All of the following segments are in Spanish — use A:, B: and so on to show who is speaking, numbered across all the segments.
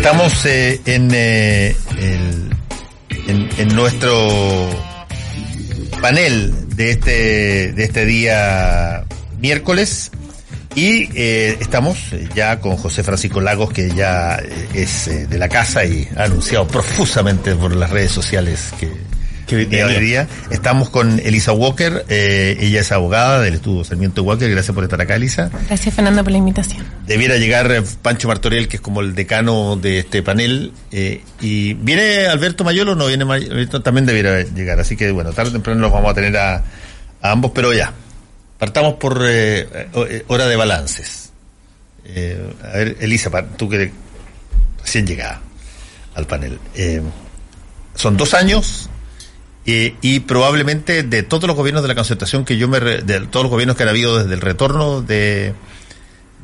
A: estamos eh, en, eh, el, en, nuestro panel de este, de este día miércoles y eh, estamos ya con José Francisco Lagos, que ya es de la casa y ha anunciado profusamente por las redes sociales que día. Estamos con Elisa Walker, eh, ella es abogada del estudio Sarmiento Walker, gracias por estar acá, Elisa.
B: Gracias, Fernando, por la invitación.
A: Debiera llegar eh, Pancho Martorell, que es como el decano de este panel, eh, y ¿viene Alberto Mayolo o no viene Alberto? También debiera llegar, así que bueno, tarde o temprano los vamos a tener a, ambos, pero ya, partamos por hora de balances. a ver, Elisa, tú que recién llegada al panel. son dos años y probablemente de todos los gobiernos de la concertación que yo me de todos los gobiernos que han habido desde el retorno de,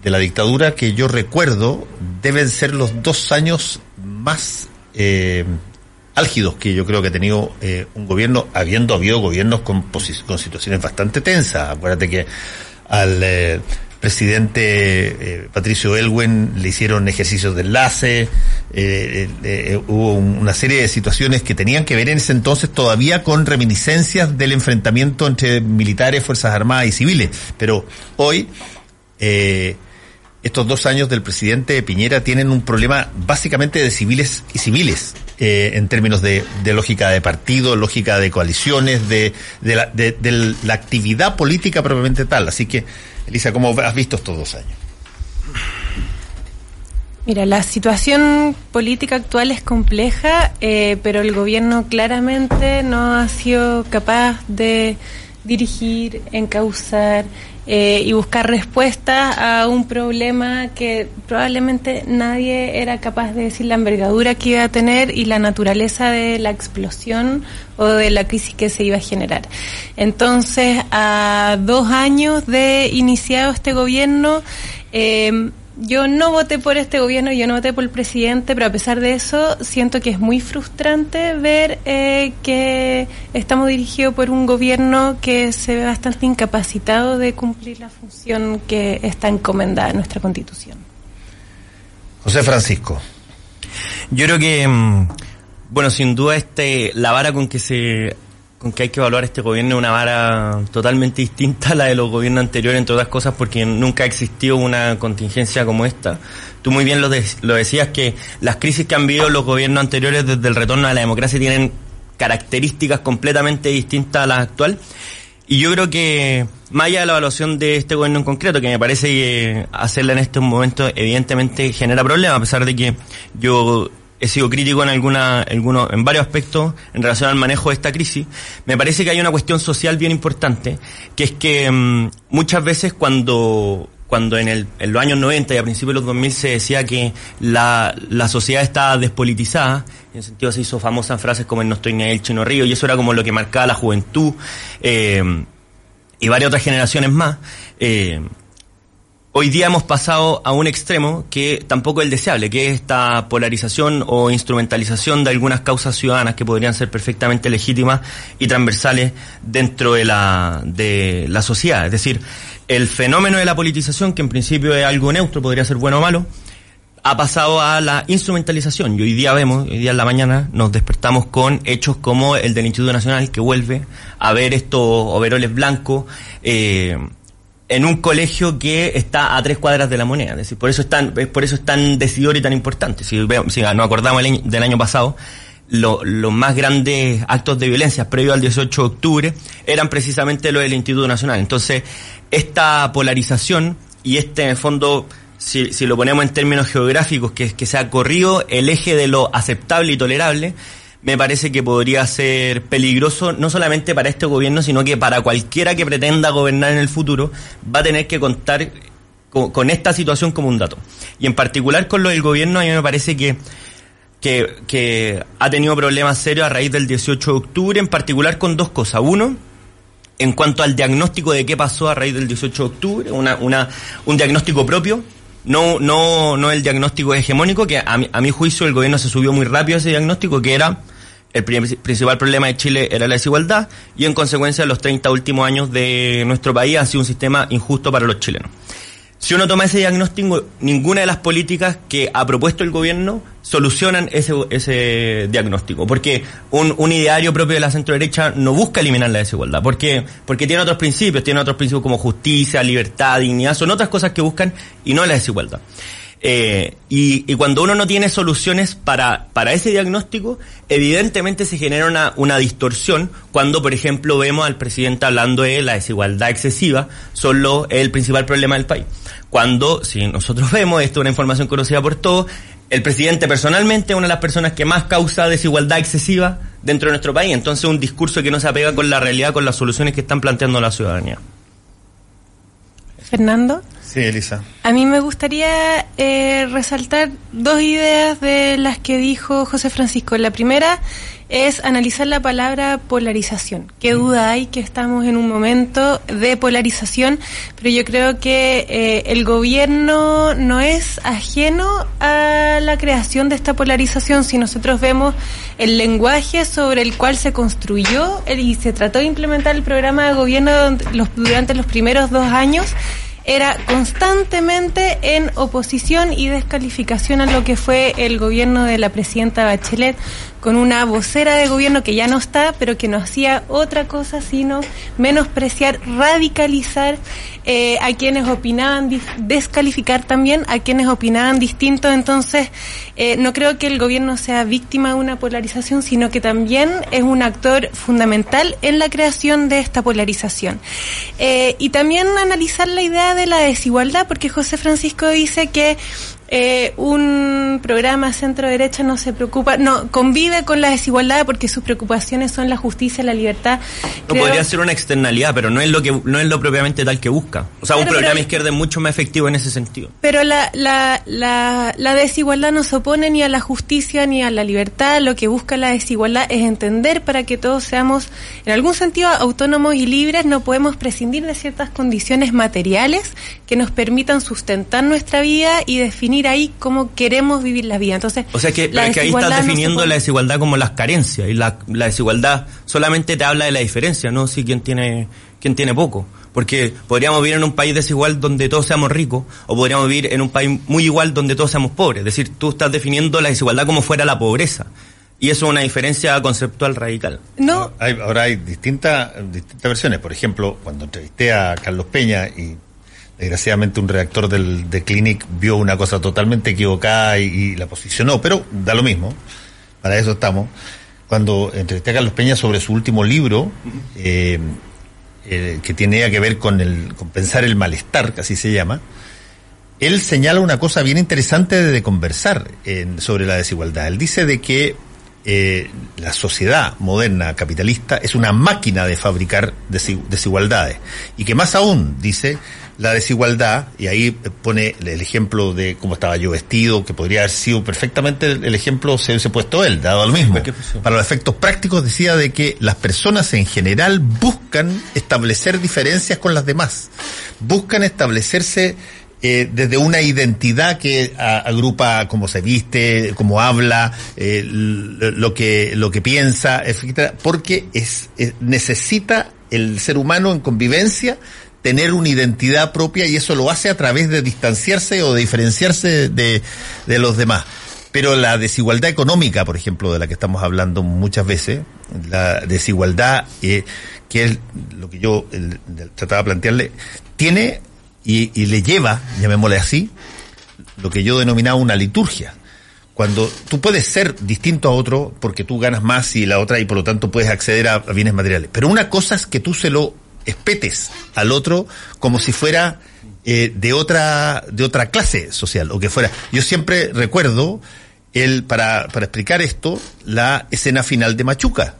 A: de la dictadura que yo recuerdo deben ser los dos años más eh, álgidos que yo creo que ha tenido eh, un gobierno habiendo habido gobiernos con, con situaciones bastante tensas. Acuérdate que al eh, presidente eh, Patricio Elwen le hicieron ejercicios de enlace, eh, eh, hubo una serie de situaciones que tenían que ver en ese entonces todavía con reminiscencias del enfrentamiento entre militares, Fuerzas Armadas y civiles. Pero hoy, estos dos años del presidente Piñera tienen un problema básicamente de civiles y civiles. en términos de, lógica de partido, lógica de coaliciones, de, la, de la actividad política propiamente tal. Así que Elisa, ¿cómo has visto estos dos años?
B: Mira, la situación política actual es compleja, eh, pero el gobierno claramente no ha sido capaz de dirigir, encauzar eh, y buscar respuestas a un problema que probablemente nadie era capaz de decir la envergadura que iba a tener y la naturaleza de la explosión o de la crisis que se iba a generar. Entonces, a dos años de iniciado este gobierno, eh, yo no voté por este gobierno, yo no voté por el presidente, pero a pesar de eso siento que es muy frustrante ver eh, que estamos dirigidos por un gobierno que se ve bastante incapacitado de cumplir la función que está encomendada en nuestra constitución.
A: José Francisco.
C: Yo creo que, mm, bueno, sin duda este, la vara con que se que hay que evaluar este gobierno es una vara totalmente distinta a la de los gobiernos anteriores, entre otras cosas, porque nunca ha existido una contingencia como esta. Tú muy bien lo, lo decías que las crisis que han vivido los gobiernos anteriores desde el retorno a la democracia tienen características completamente distintas a las actuales. Y yo creo que, más allá de la evaluación de este gobierno en concreto, que me parece que hacerla en estos momentos evidentemente genera problemas, a pesar de que yo he sido crítico en alguna, algunos, en varios aspectos en relación al manejo de esta crisis. Me parece que hay una cuestión social bien importante, que es que mm, muchas veces cuando, cuando en, el, en los años 90 y a principios de los 2000 se decía que la, la sociedad estaba despolitizada, en el sentido se hizo famosas frases como el no estoy ni el chino río, y eso era como lo que marcaba la juventud, eh, y varias otras generaciones más, eh, Hoy día hemos pasado a un extremo que tampoco es el deseable, que es esta polarización o instrumentalización de algunas causas ciudadanas que podrían ser perfectamente legítimas y transversales dentro de la, de la sociedad. Es decir, el fenómeno de la politización, que en principio es algo neutro, podría ser bueno o malo, ha pasado a la instrumentalización. Y hoy día vemos, hoy día en la mañana, nos despertamos con hechos como el del Instituto Nacional, que vuelve a ver estos overoles blancos, eh, en un colegio que está a tres cuadras de la moneda. Es decir, por eso es tan, por eso es tan decidor y tan importante. Si, si nos acordamos del año pasado, los más grandes actos de violencia previo al 18 de octubre eran precisamente los del Instituto Nacional. Entonces, esta polarización y este, en el fondo, si, si lo ponemos en términos geográficos, que, que se ha corrido el eje de lo aceptable y tolerable, me parece que podría ser peligroso no solamente para este gobierno, sino que para cualquiera que pretenda gobernar en el futuro, va a tener que contar con, esta situación como un dato. Y en particular con lo del gobierno, a mí me parece que, que, que ha tenido problemas serios a raíz del 18 de octubre, en particular con dos cosas. Uno, en cuanto al diagnóstico de qué pasó a raíz del 18 de octubre, una, una, un diagnóstico propio, no, no, no el diagnóstico hegemónico, que a mi, a mi juicio el gobierno se subió muy rápido a ese diagnóstico, que era el principal problema de Chile era la desigualdad y en consecuencia los 30 últimos años de nuestro país ha sido un sistema injusto para los chilenos. Si uno toma ese diagnóstico, ninguna de las políticas que ha propuesto el gobierno solucionan ese, diagnóstico. Porque un, ideario propio de la centro derecha no busca eliminar la desigualdad. Porque, porque tiene otros principios, tiene otros principios como justicia, libertad, dignidad, son otras cosas que buscan y no la desigualdad. Eh, y, y, cuando uno no tiene soluciones para, para ese diagnóstico, evidentemente se genera una, una, distorsión cuando, por ejemplo, vemos al presidente hablando de la desigualdad excesiva, solo el principal problema del país. Cuando, si nosotros vemos, esto es una información conocida por todos, el presidente personalmente es una de las personas que más causa desigualdad excesiva dentro de nuestro país. Entonces, un discurso que no se apega con la realidad, con las soluciones que están planteando la ciudadanía.
B: Fernando.
A: Sí, Elisa.
B: A mí me gustaría eh, resaltar dos ideas de las que dijo José Francisco. La primera es analizar la palabra polarización. Qué duda hay que estamos en un momento de polarización, pero yo creo que eh, el gobierno no es ajeno a la creación de esta polarización. Si nosotros vemos el lenguaje sobre el cual se construyó y se trató de implementar el programa de gobierno durante los primeros dos años, era constantemente en oposición y descalificación a lo que fue el gobierno de la presidenta Bachelet, con una vocera de gobierno que ya no está, pero que no hacía otra cosa sino menospreciar, radicalizar eh, a quienes opinaban, descalificar también a quienes opinaban distinto. Entonces, eh, no creo que el gobierno sea víctima de una polarización, sino que también es un actor fundamental en la creación de esta polarización. Eh, y también analizar la idea de la desigualdad, porque José Francisco dice que eh, un programa centro derecha no se preocupa, no convive con la desigualdad porque sus preocupaciones son la justicia, la libertad.
C: No podría ser una externalidad, pero no es lo que no es lo propiamente tal que busca. O sea, un programa izquierda es mucho más efectivo en ese sentido.
B: Pero la, la, la, la desigualdad no se opone ni a la justicia ni a la libertad. Lo que busca la desigualdad es entender para que todos seamos, en algún sentido, autónomos y libres. No podemos prescindir de ciertas condiciones materiales que nos permitan sustentar nuestra vida y definir ahí cómo queremos vivir la vida. Entonces,
C: o sea que, que ahí estás definiendo no la desigualdad como las carencias y la, la, desigualdad solamente te habla de la diferencia, no si quien tiene quien tiene poco. Porque podríamos vivir en un país desigual donde todos seamos ricos, o podríamos vivir en un país muy igual donde todos seamos pobres. Es decir, tú estás definiendo la desigualdad como fuera la pobreza. Y eso es una diferencia conceptual radical.
B: No.
A: Hay, ahora hay distintas distintas versiones. Por ejemplo, cuando entrevisté a Carlos Peña y desgraciadamente un redactor del, de Clinic vio una cosa totalmente equivocada y, la posicionó, pero da lo mismo, para eso estamos. Cuando entrevisté a Carlos Peña sobre su último libro, eh, eh, que tenía que ver con, el, con pensar el malestar, que así se llama, él señala una cosa bien interesante de, conversar sobre la desigualdad. Él dice de que eh, la sociedad moderna capitalista es una máquina de fabricar desigualdades. Y que más aún, dice, la desigualdad, y ahí pone el ejemplo de cómo estaba yo vestido, que podría haber sido perfectamente el ejemplo se hubiese puesto él, dado lo mismo. Para los efectos prácticos decía de que las personas en general buscan establecer diferencias con las demás, buscan establecerse eh, desde una identidad que a, agrupa cómo se viste, cómo habla, eh, lo que lo que piensa, etcétera, porque es, es, necesita el ser humano en convivencia tener una identidad propia y eso lo hace a través de distanciarse o de diferenciarse de, de los demás. Pero la desigualdad económica, por ejemplo, de la que estamos hablando muchas veces, la desigualdad, eh, que es lo que yo trataba de plantearle, tiene y, le lleva, llamémosle así, lo que yo denominaba una liturgia cuando tú puedes ser distinto a otro porque tú ganas más y la otra y por lo tanto puedes acceder a, bienes materiales. Pero una cosa es que tú se lo espetes al otro como si fuera eh, de otra de otra clase social o que fuera. Yo siempre recuerdo el para para explicar esto la escena final de Machuca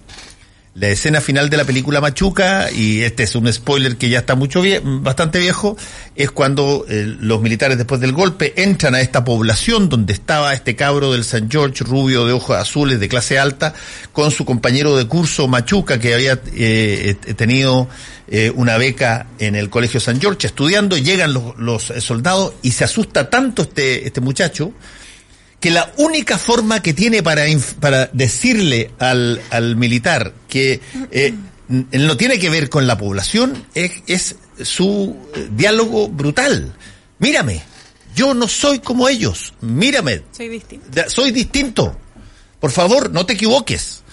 A: la escena final de la película Machuca, y este es un spoiler que ya está mucho vie bastante viejo, es cuando eh, los militares después del golpe entran a esta población donde estaba este cabro del San George, rubio de ojos azules, de clase alta, con su compañero de curso Machuca, que había eh, tenido eh, una beca en el Colegio San George estudiando, llegan los, los soldados y se asusta tanto este, este muchacho, que la única forma que tiene para, para decirle al, al militar que eh, no tiene que ver con la población es, es su diálogo brutal. Mírame, yo no soy como ellos, mírame.
B: Soy distinto.
A: Soy distinto. Por favor, no te equivoques.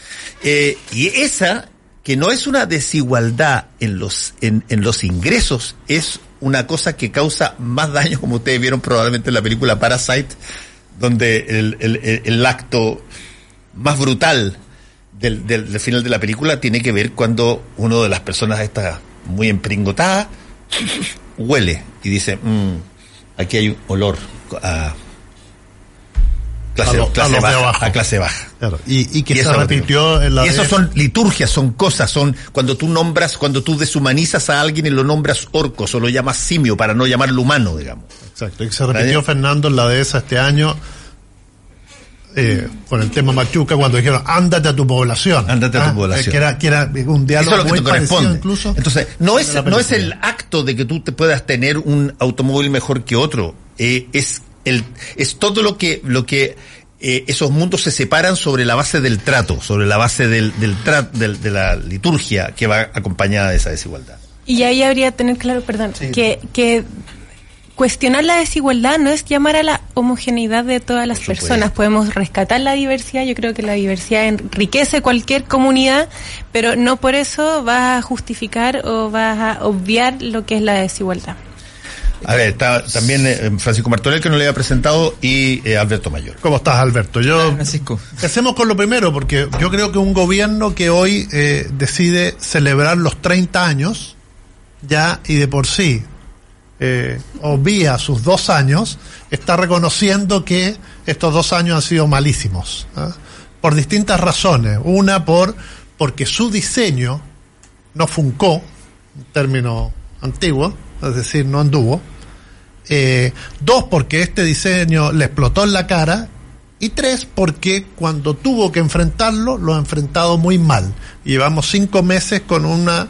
A: Eh, y esa, que no es una desigualdad en los, en, en los ingresos, es una cosa que causa más daño, como ustedes vieron probablemente en la película Parasite, donde el, el, el acto más brutal del, del, final de la película tiene que ver cuando uno de las personas está muy empringotada, huele y dice, mmm, aquí hay un olor a clase,
D: A lo-
A: clase
D: a
A: baja, a clase baja.
D: Claro, y, y que
A: Y
D: se repitió en la
A: Y eso son liturgias, son cosas, son cuando tú nombras, cuando tú deshumanizas a alguien y lo nombras orco, o lo llamas simio para no llamarlo humano, digamos.
D: Exacto, y se repitió Fernando en la dehesa este año eh, con el tema Machuca cuando dijeron ándate a tu población.
A: Ándate a tu
D: Ah,
A: población.
D: eh, Que era, que era un diálogo
A: Eso es lo que
D: muy
A: te corresponde.
D: incluso.
A: Entonces, no es, no es el acto de que tú te puedas tener un automóvil mejor que otro. eh, es el, es todo lo que, lo que eh, esos mundos se separan sobre la base del trato, sobre la base del, del tra- del- de la liturgia que va acompañada de esa desigualdad.
B: Y ahí habría que tener claro, perdón, que, que cuestionar la desigualdad no es llamar a la homogeneidad de todas las personas. Podemos rescatar la diversidad, yo creo que la diversidad enriquece cualquier comunidad, pero no por eso vas a justificar o vas a obviar lo que es la desigualdad.
A: A ver, está también eh, Francisco Martorell que no le había presentado y eh, Alberto Mayor.
D: ¿Cómo estás, Alberto? Yo
E: Francisco.
D: Empecemos con lo primero, porque yo creo que un gobierno que hoy eh, decide celebrar los 30 años, ya y de por sí, eh, obvia sus dos años, está reconociendo que estos dos años han sido malísimos, ¿ah? por distintas razones. Una, por porque su diseño no funcó, un término antiguo, es decir, no anduvo. Eh, dos, porque este diseño le explotó en la cara. Y tres, porque cuando tuvo que enfrentarlo, lo ha enfrentado muy mal. Llevamos cinco meses con una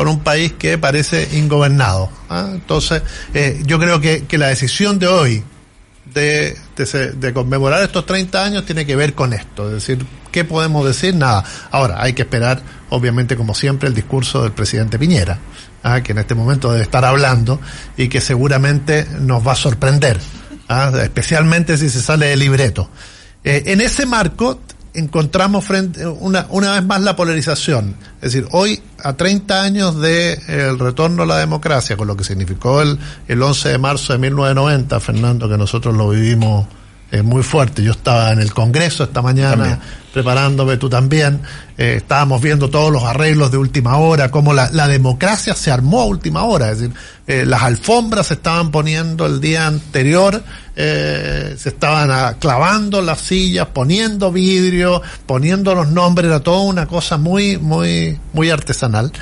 D: con un país que parece ingobernado. ¿ah? Entonces, eh, yo creo que, que la decisión de hoy de, de, conmemorar estos 30 años tiene que ver con esto. Es decir, ¿qué podemos decir? Nada. Ahora, hay que esperar, obviamente, como siempre, el discurso del presidente Piñera, ¿ah? que en este momento debe estar hablando y que seguramente nos va a sorprender, ¿ah? especialmente si se sale del libreto. Eh, en ese marco encontramos frente una, una vez más la polarización. Es decir, hoy, a 30 años de eh, retorno a la democracia, con lo que significó el, el 11 de marzo de 1990, Fernando, que nosotros lo vivimos eh, muy fuerte. Yo estaba en el Congreso esta mañana
A: También.
D: preparándome, tú también. Eh, estábamos viendo todos los arreglos de última hora, cómo la, la democracia se armó a última hora. Es decir, eh, las alfombras se estaban poniendo el día anterior, eh, se estaban clavando las sillas, poniendo vidrio, poniendo los nombres, era toda una cosa muy, muy, muy artesanal.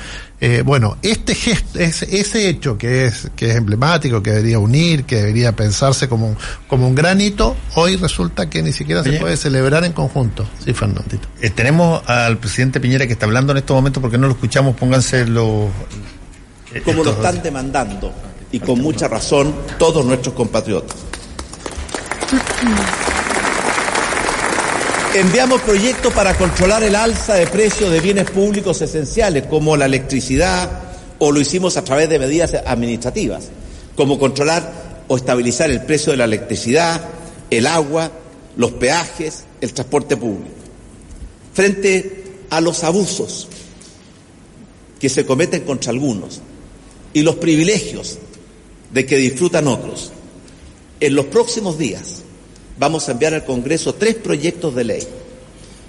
D: Eh, bueno, este gesto, ese, ese hecho que es, que es emblemático, que debería unir, que debería pensarse como un, como un gran hito, hoy resulta que ni siquiera se puede celebrar en conjunto. Sí, Fernandito.
A: Eh, tenemos al presidente Piñera que está hablando en estos momentos porque no lo escuchamos, pónganse los... eh,
F: como lo están demandando y con mucha razón todos nuestros compatriotas. Enviamos proyectos para controlar el alza de precios de bienes públicos esenciales como la electricidad o lo hicimos a través de medidas administrativas, como controlar o estabilizar el precio de la electricidad, el agua, los peajes, el transporte público. Frente a los abusos que se cometen contra algunos y los privilegios de que disfrutan otros. En los próximos días vamos a enviar al Congreso tres proyectos de ley.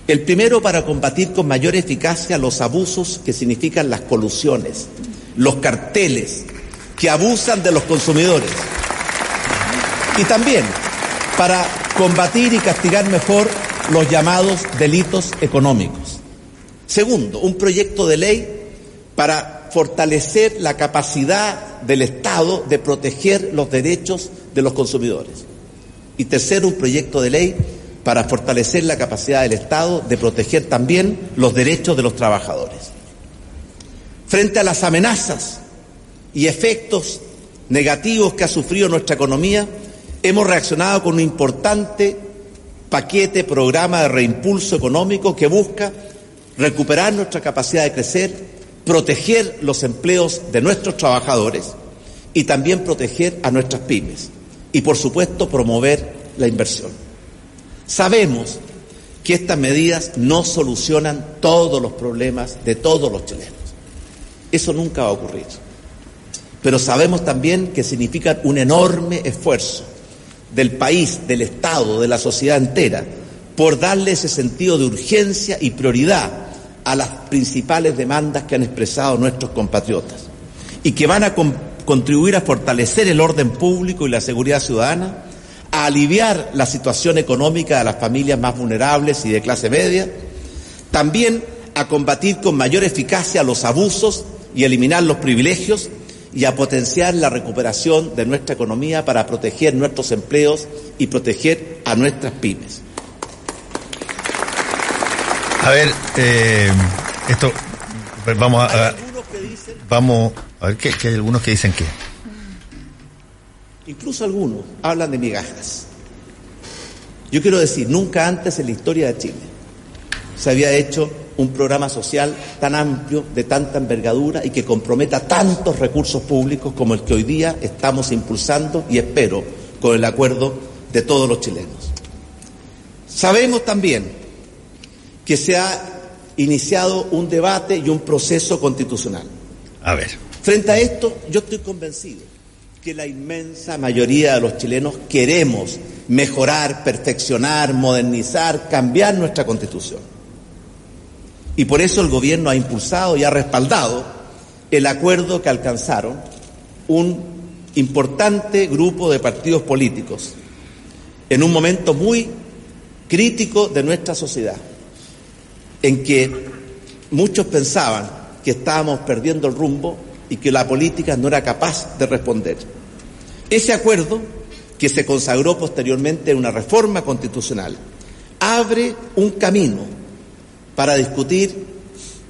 F: El primero para combatir con mayor eficacia los abusos que significan las colusiones, los carteles que abusan de los consumidores. Y también para combatir y castigar mejor los llamados delitos económicos. Segundo, un proyecto de ley para fortalecer la capacidad del Estado de proteger los derechos de los consumidores. Y tercero, un proyecto de ley para fortalecer la capacidad del Estado de proteger también los derechos de los trabajadores. Frente a las amenazas y efectos negativos que ha sufrido nuestra economía, hemos reaccionado con un importante paquete, programa de reimpulso económico que busca recuperar nuestra capacidad de crecer, proteger los empleos de nuestros trabajadores y también proteger a nuestras pymes y, por supuesto, promover la inversión. Sabemos que estas medidas no solucionan todos los problemas de todos los chilenos. Eso nunca va a ocurrir. Pero sabemos también que significan un enorme esfuerzo del país, del Estado, de la sociedad entera, por darle ese sentido de urgencia y prioridad a las principales demandas que han expresado nuestros compatriotas y que van a contribuir a fortalecer el orden público y la seguridad ciudadana, a aliviar la situación económica de las familias más vulnerables y de clase media, también a combatir con mayor eficacia los abusos y eliminar los privilegios y a potenciar la recuperación de nuestra economía para proteger nuestros empleos y proteger a nuestras pymes.
A: A ver, eh, esto, vamos a, vamos a ver que, hay algunos que dicen que.
F: Incluso algunos hablan de migajas. Yo quiero decir, nunca antes en la historia de Chile se había hecho un programa social tan amplio, de tanta envergadura y que comprometa tantos recursos públicos como el que hoy día estamos impulsando y espero con el acuerdo de todos los chilenos. Sabemos también que se ha iniciado un debate y un proceso constitucional.
A: A ver.
F: Frente a esto, yo estoy convencido que la inmensa mayoría de los chilenos queremos mejorar, perfeccionar, modernizar, cambiar nuestra constitución. Y por eso el gobierno ha impulsado y ha respaldado el acuerdo que alcanzaron un importante grupo de partidos políticos en un momento muy crítico de nuestra sociedad, en que muchos pensaban que estábamos perdiendo el rumbo y que la política no era capaz de responder. Ese acuerdo, que se consagró posteriormente en una reforma constitucional, abre un camino para discutir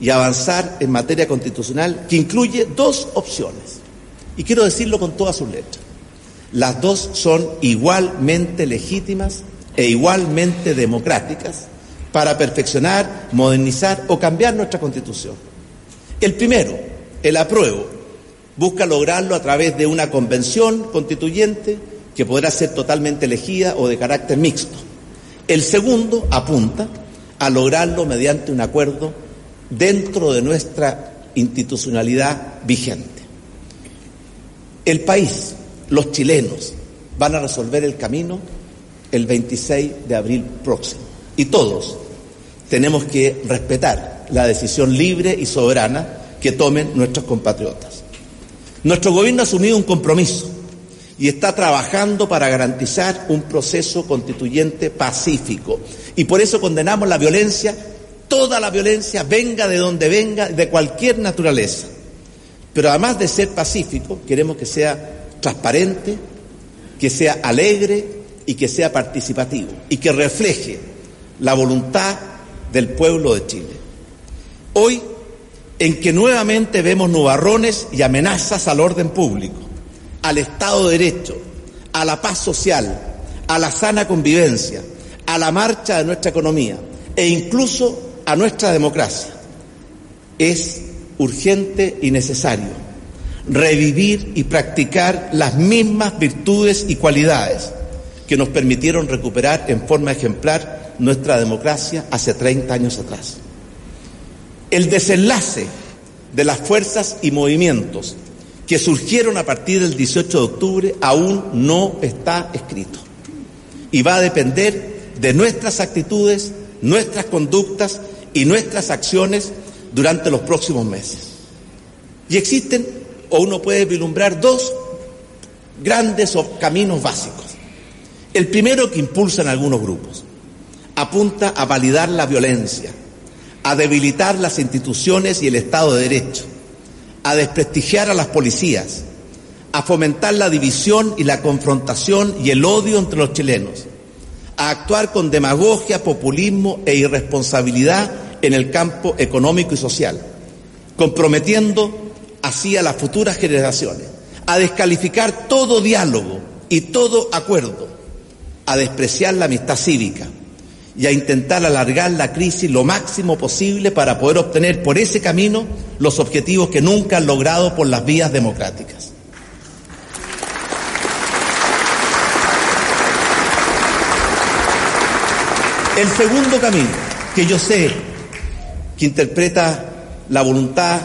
F: y avanzar en materia constitucional que incluye dos opciones. Y quiero decirlo con todas sus letras. Las dos son igualmente legítimas e igualmente democráticas para perfeccionar, modernizar o cambiar nuestra constitución. El primero, el apruebo, busca lograrlo a través de una convención constituyente que podrá ser totalmente elegida o de carácter mixto. El segundo apunta a lograrlo mediante un acuerdo dentro de nuestra institucionalidad vigente. El país, los chilenos, van a resolver el camino el 26 de abril próximo. Y todos tenemos que respetar la decisión libre y soberana que tomen nuestros compatriotas. Nuestro gobierno ha asumido un compromiso y está trabajando para garantizar un proceso constituyente pacífico. Y por eso condenamos la violencia, toda la violencia, venga de donde venga, de cualquier naturaleza. Pero además de ser pacífico, queremos que sea transparente, que sea alegre y que sea participativo y que refleje la voluntad del pueblo de Chile. Hoy, en que nuevamente vemos nubarrones y amenazas al orden público, al Estado de Derecho, a la paz social, a la sana convivencia, a la marcha de nuestra economía e incluso a nuestra democracia. Es urgente y necesario revivir y practicar las mismas virtudes y cualidades que nos permitieron recuperar en forma ejemplar nuestra democracia hace 30 años atrás. El desenlace de las fuerzas y movimientos que surgieron a partir del 18 de octubre aún no está escrito. Y va a depender de nuestras actitudes, nuestras conductas y nuestras acciones durante los próximos meses. Y existen, o uno puede vislumbrar, dos grandes caminos básicos. El primero que impulsan algunos grupos apunta a validar la violencia, a debilitar las instituciones y el Estado de Derecho, a desprestigiar a las policías, a fomentar la división y la confrontación y el odio entre los chilenos, a actuar con demagogia, populismo e irresponsabilidad en el campo económico y social, comprometiendo así a las futuras generaciones, a descalificar todo diálogo y todo acuerdo, a despreciar la amistad cívica, y a intentar alargar la crisis lo máximo posible para poder obtener por ese camino los objetivos que nunca han logrado por las vías democráticas. El segundo camino que yo sé que interpreta la voluntad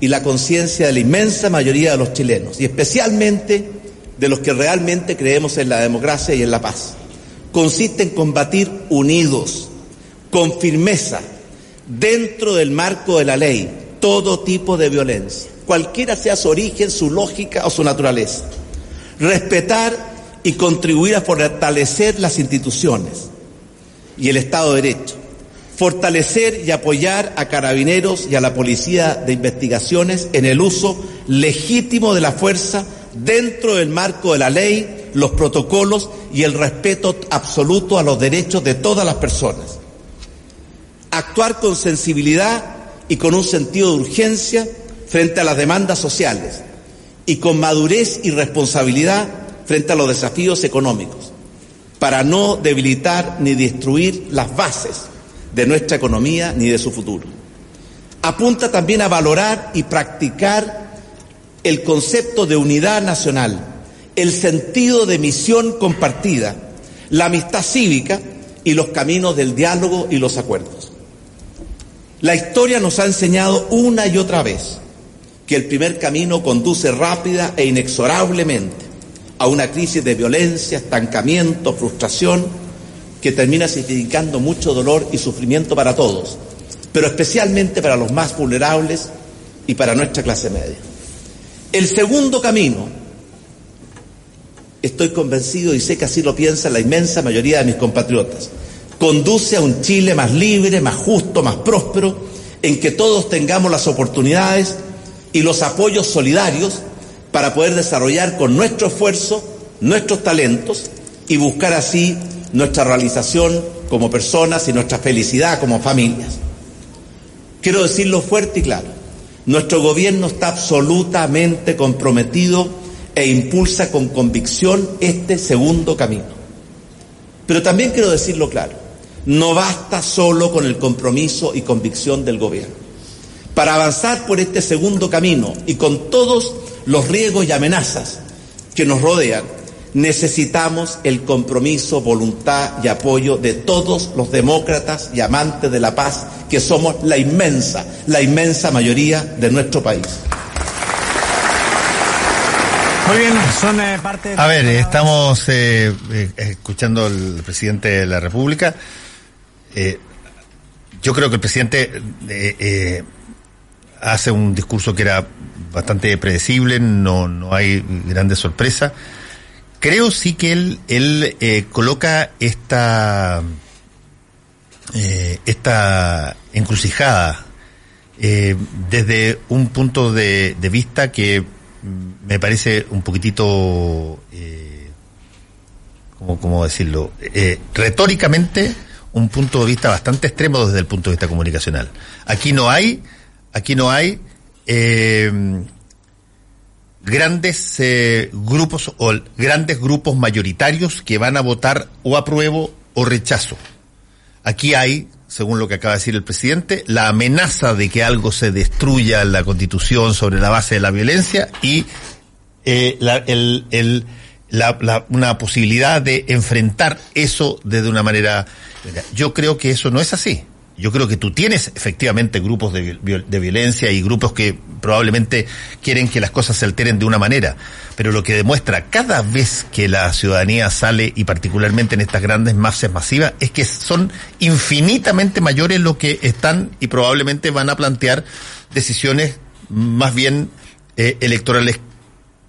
F: y la conciencia de la inmensa mayoría de los chilenos, y especialmente de los que realmente creemos en la democracia y en la paz, consiste en combatir unidos, con firmeza, dentro del marco de la ley, todo tipo de violencia, cualquiera sea su origen, su lógica o su naturaleza. Respetar y contribuir a fortalecer las instituciones y el Estado de Derecho. Fortalecer y apoyar a carabineros y a la policía de investigaciones en el uso legítimo de la fuerza dentro del marco de la ley, los protocolos y el respeto absoluto a los derechos de todas las personas. Actuar con sensibilidad y con un sentido de urgencia frente a las demandas sociales y con madurez y responsabilidad frente a los desafíos económicos, para no debilitar ni destruir las bases de nuestra economía ni de su futuro. Apunta también a valorar y practicar el concepto de unidad nacional, el sentido de misión compartida, la amistad cívica y los caminos del diálogo y los acuerdos. La historia nos ha enseñado una y otra vez que el primer camino conduce rápida e inexorablemente a una crisis de violencia, estancamiento, frustración, que termina significando mucho dolor y sufrimiento para todos, pero especialmente para los más vulnerables y para nuestra clase media. El segundo camino, estoy convencido y sé que así lo piensa la inmensa mayoría de mis compatriotas, conduce a un Chile más libre, más justo, más próspero, en que todos tengamos las oportunidades y los apoyos solidarios para poder desarrollar con nuestro esfuerzo nuestros talentos y buscar así nuestra realización como personas y nuestra felicidad como familias. Quiero decirlo fuerte y claro, nuestro gobierno está absolutamente comprometido e impulsa con convicción este segundo camino. Pero también quiero decirlo claro, no basta solo con el compromiso y convicción del gobierno. Para avanzar por este segundo camino y con todos los riesgos y amenazas que nos rodean, necesitamos el compromiso, voluntad y apoyo de todos los demócratas y amantes de la paz, que somos la inmensa, la inmensa mayoría de nuestro país.
A: Muy bien, son eh, parte A ver, estamos eh, eh, escuchando al presidente de la República. yo creo que el presidente hace un discurso que era bastante predecible, no, no hay grandes sorpresas. Creo sí que él, él eh, coloca esta, eh, esta encrucijada eh, desde un punto de, de, vista que me parece un poquitito, eh, ¿cómo, ¿cómo, decirlo? retóricamente, un punto de vista bastante extremo desde el punto de vista comunicacional. Aquí no hay aquí no hay eh, grandes eh, grupos o grandes grupos mayoritarios que van a votar o apruebo o rechazo. Aquí hay, según lo que acaba de decir el presidente, la amenaza de que algo se destruya en la constitución sobre la base de la violencia y eh, la, el, el, la, una posibilidad de enfrentar eso desde una manera... Yo creo que eso no es así. Yo creo que tú tienes efectivamente grupos de, de, violencia y grupos que probablemente quieren que las cosas se alteren de una manera, pero lo que demuestra cada vez que la ciudadanía sale y particularmente en estas grandes masas masivas es que son infinitamente mayores lo que están y probablemente van a plantear decisiones más bien eh, electorales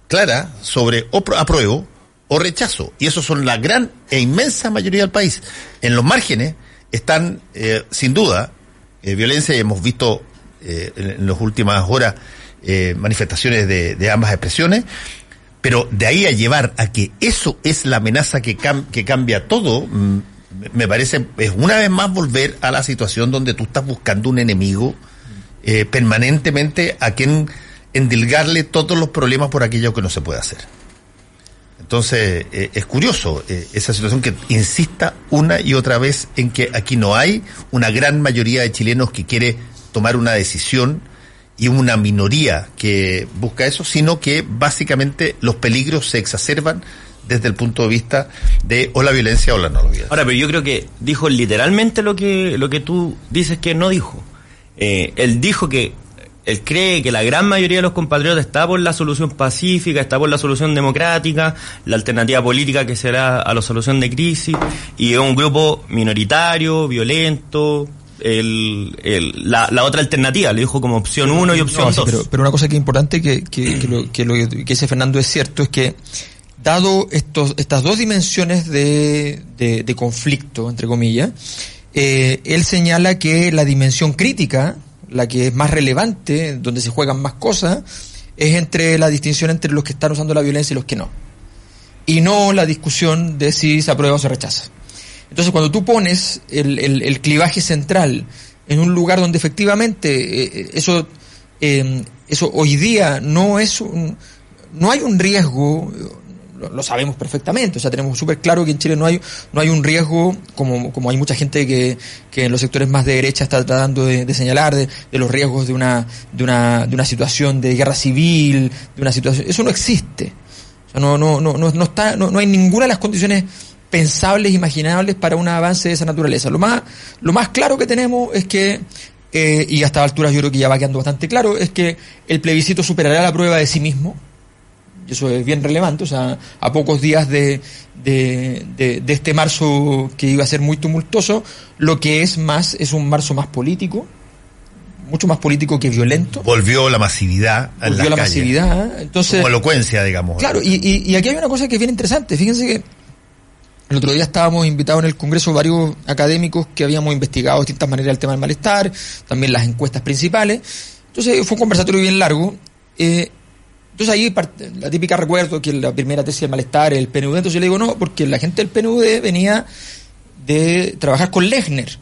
A: claras sobre o apruebo o rechazo. Y eso son la gran e inmensa mayoría del país. En los márgenes, están, eh, sin duda, eh, violencia y hemos visto eh, en, las últimas horas eh, manifestaciones de, de, ambas expresiones, pero de ahí a llevar a que eso es la amenaza que, que cambia todo, mm, me parece es una vez más volver a la situación donde tú estás buscando un enemigo eh, permanentemente a quien endilgarle todos los problemas por aquello que no se puede hacer. Entonces, eh, es curioso eh, esa situación que insista una y otra vez en que aquí no hay una gran mayoría de chilenos que quiere tomar una decisión y una minoría que busca eso, sino que básicamente los peligros se exacerban desde el punto de vista de o la violencia o la no violencia.
C: Ahora, pero yo creo que dijo literalmente lo que, lo que tú dices que no dijo. Eh, él dijo que él cree que la gran mayoría de los compatriotas está por la solución pacífica, está por la solución democrática, la alternativa política que será a la solución de crisis, y es un grupo minoritario, violento, el, la, otra alternativa, le dijo como opción uno y opción dos.
E: pero, pero, una cosa que es importante que, que, que, lo, que lo que dice Fernando es cierto es que dado estos, estas dos dimensiones de, de, conflicto, entre comillas, eh, él señala que la dimensión crítica, la que es más relevante, donde se juegan más cosas, es entre la distinción entre los que están usando la violencia y los que no. Y no la discusión de si se aprueba o se rechaza. Entonces, cuando tú pones el, el, clivaje central en un lugar donde efectivamente eh, eh, eso, eh, eso hoy día no es un, no hay un riesgo, lo, sabemos perfectamente, o sea, tenemos súper claro que en Chile no hay, no hay un riesgo, como, como hay mucha gente que, que en los sectores más de derecha está tratando de, señalar, de, los riesgos de una, de, una, de una situación de guerra civil, de una situación, eso no existe. O sea, no, no, no, no, está, no, no hay ninguna de las condiciones pensables, imaginables para un avance de esa naturaleza. Lo más, lo más claro que tenemos es que, eh, y hasta alturas yo creo que ya va quedando bastante claro, es que el plebiscito superará la prueba de sí mismo. Eso es bien relevante, o sea, a pocos días de, de, de, de este marzo que iba a ser muy tumultuoso, lo que es más, es un marzo más político, mucho más político que violento.
A: Volvió la masividad.
E: Volvió la, masividad. Entonces,
A: Como elocuencia, digamos.
E: Claro, y, y, y, aquí hay una cosa que es bien interesante. Fíjense que el otro día estábamos invitados en el Congreso varios académicos que habíamos investigado de distintas maneras el tema del malestar, también las encuestas principales. Entonces fue un conversatorio bien largo. Eh, entonces ahí la típica recuerdo que la primera tesis del malestar es el PNUD. Entonces yo le digo, no, porque la gente del PNUD venía de trabajar con Lechner.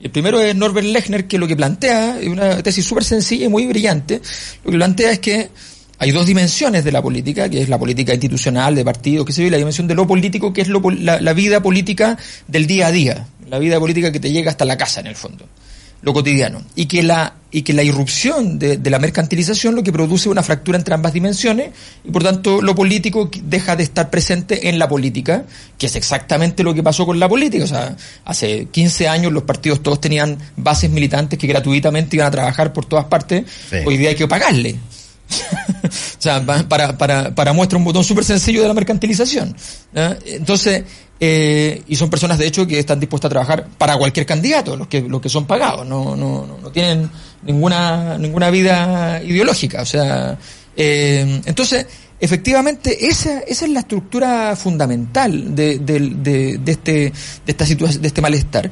E: El primero es Norbert Lechner, que lo que plantea es una tesis súper sencilla y muy brillante. Lo que plantea es que hay dos dimensiones de la política, que es la política institucional, de partidos, que se ve, y la dimensión de lo político, que es lo, la, vida política del día a día, la vida política que te llega hasta la casa, en el fondo, lo cotidiano. Y que la, y que la irrupción de, de la mercantilización lo que produce una fractura entre ambas dimensiones, y por tanto lo político deja de estar presente en la política, que es exactamente lo que pasó con la política. O sea, hace 15 años los partidos todos tenían bases militantes que gratuitamente iban a trabajar por todas partes, hoy día hay que pagarle. o sea, para, para, para muestra un botón súper sencillo de la mercantilización. Entonces, eh, y son personas de hecho que están dispuestas a trabajar para cualquier candidato, los que, los que son pagados, no, no, no tienen ninguna, ninguna vida ideológica. O sea, eh, entonces, efectivamente, esa, esa es la estructura fundamental de, de, de, de este, de esta situación, de este malestar.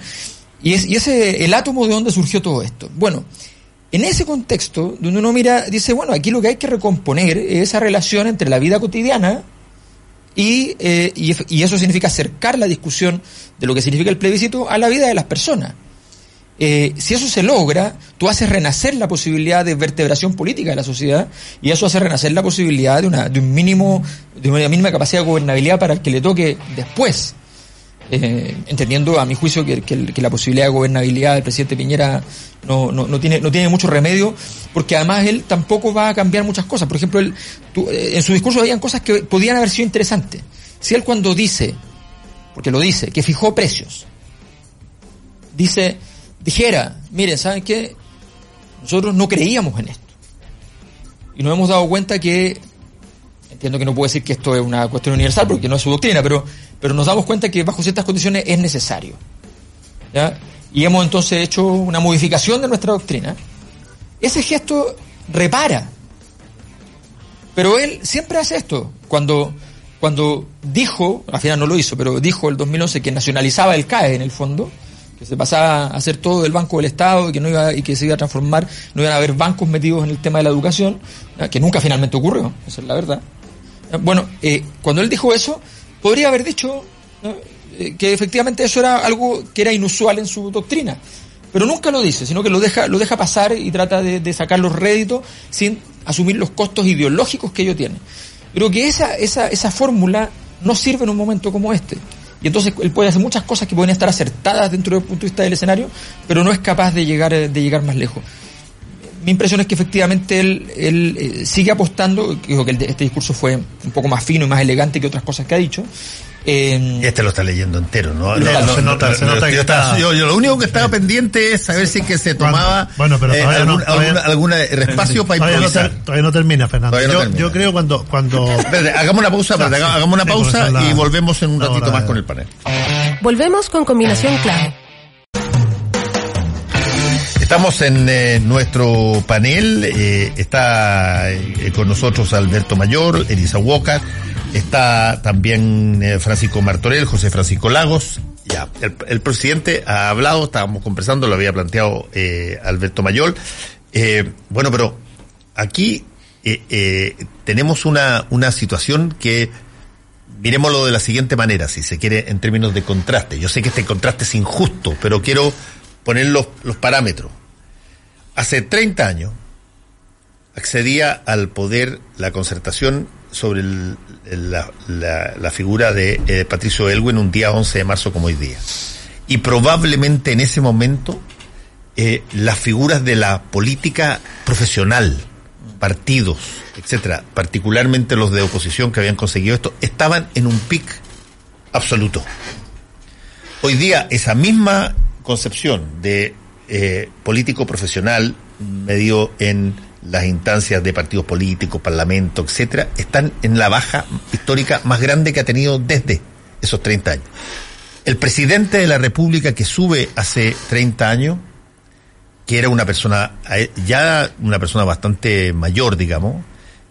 E: Y, es, y ese, el átomo de donde surgió todo esto. Bueno, en ese contexto, donde uno mira, dice, bueno, aquí lo que hay que recomponer es esa relación entre la vida cotidiana y, eh, eso significa acercar la discusión de lo que significa el plebiscito a la vida de las personas. Eh, si eso se logra, tú haces renacer la posibilidad de vertebración política de la sociedad y eso hace renacer la posibilidad de, una, de un mínimo, de una mínima capacidad de gobernabilidad para el que le toque después. Eh, entendiendo a mi juicio que, la posibilidad de gobernabilidad del presidente Piñera no, no, tiene, no tiene mucho remedio, porque además él tampoco va a cambiar muchas cosas. Por ejemplo, él, eh, en su discurso habían cosas que podían haber sido interesantes. Si él cuando dice, porque lo dice, que fijó precios, dice, dijera, miren, ¿saben qué? Nosotros no creíamos en esto. Y nos hemos dado cuenta que entiendo que no puedo decir que esto es una cuestión universal porque no es su doctrina, pero, pero nos damos cuenta que bajo ciertas condiciones es necesario. Y hemos entonces hecho una modificación de nuestra doctrina. Ese gesto repara. Pero él siempre hace esto. Cuando, cuando dijo, al final no lo hizo, pero dijo el 2011 que nacionalizaba el CAE en el fondo, que se pasaba a hacer todo el Banco del Estado y que no iba y que se iba a transformar, no iban a haber bancos metidos en el tema de la educación, que nunca finalmente ocurrió, esa es la verdad. Bueno, eh, cuando él dijo eso, podría haber dicho eh, que efectivamente eso era algo que era inusual en su doctrina. Pero nunca lo dice, sino que lo deja, lo deja pasar y trata de, sacar los réditos sin asumir los costos ideológicos que ello tiene. Creo que esa, esa, esa fórmula no sirve en un momento como este. Y entonces él puede hacer muchas cosas que pueden estar acertadas dentro del punto de vista del escenario, pero no es capaz de llegar, de llegar más lejos. Mi impresión es que efectivamente él, él eh, sigue apostando, digo que el- este discurso fue un poco más fino y más elegante que otras cosas que ha dicho. Eh,
A: este lo está leyendo entero, ¿no?
D: No,
A: No,
D: se nota, se nota que está-
A: yo- yo lo único que estaba pendiente es saber si es que se tomaba
D: bueno, pero
A: eh,
D: no,
A: algún,
D: todavía-
A: alguna, alguna espacio para
D: Todavía no,
A: improvisar.
D: todavía no termina, Fernando.
A: Todavía no
D: yo,
A: termina.
D: yo creo cuando cuando
A: Espérate, hagamos una pausa, hagamos una pausa
D: la-
A: y volvemos en un ratito más con el panel.
G: Volvemos con combinación clave.
A: Estamos en eh, nuestro panel, eh, está eh, con nosotros Alberto Mayor, Elisa Walker, está también eh, Francisco Martorell, José Francisco Lagos. Ya, el, el presidente ha hablado, estábamos conversando, lo había planteado Alberto Mayor. Bueno, pero aquí tenemos una, una situación que miremoslo de la siguiente manera, si se quiere, en términos de contraste. Yo sé que este contraste es injusto, pero quiero poner los, los parámetros. Hace 30 años accedía al poder la concertación sobre la figura de eh, Patricio Elwin un día 11 de marzo como hoy día. Y probablemente en ese momento eh, las figuras de la política profesional, partidos, etcétera, particularmente los de oposición que habían conseguido esto, estaban en un pic absoluto. Hoy día esa misma concepción de eh, político profesional medido en las instancias de partidos políticos, parlamento, etcétera, están en la baja histórica más grande que ha tenido desde esos 30 años. El presidente de la República que sube hace 30 años, que era una persona, eh, ya una persona bastante mayor, digamos,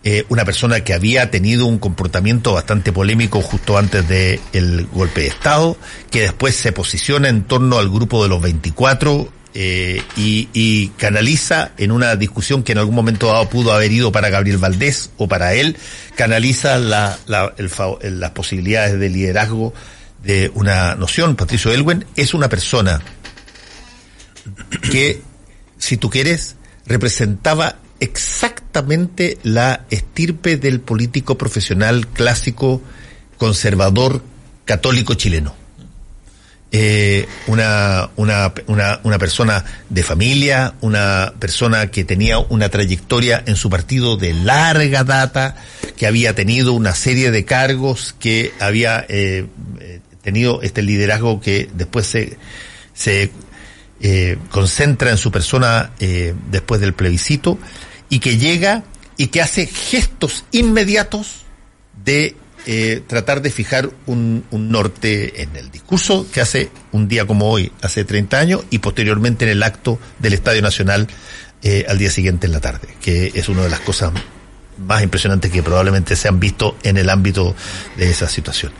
A: eh, una persona que había tenido un comportamiento bastante polémico justo antes del golpe de Estado, que después se posiciona en torno al grupo de los 24 eh, y, y canaliza en una discusión que en algún momento dado pudo haber ido para Gabriel Valdés o para él, canaliza la, la- el las posibilidades de liderazgo de una noción. Patricio Elwen es una persona que, si tú quieres, representaba exactamente la estirpe del político profesional clásico, conservador, católico chileno. Eh, una, una, una, una persona de familia, una persona que tenía una trayectoria en su partido de larga data, que había tenido una serie de cargos, que había eh, eh, tenido este liderazgo que después se, se eh, concentra en su persona después del plebiscito y que llega y que hace gestos inmediatos de eh, tratar de fijar un, norte en el discurso que hace un día como hoy, hace 30 años, y posteriormente en el acto del Estadio Nacional eh, al día siguiente en la tarde, que es una de las cosas más impresionantes que probablemente se han visto en el ámbito de esa situación.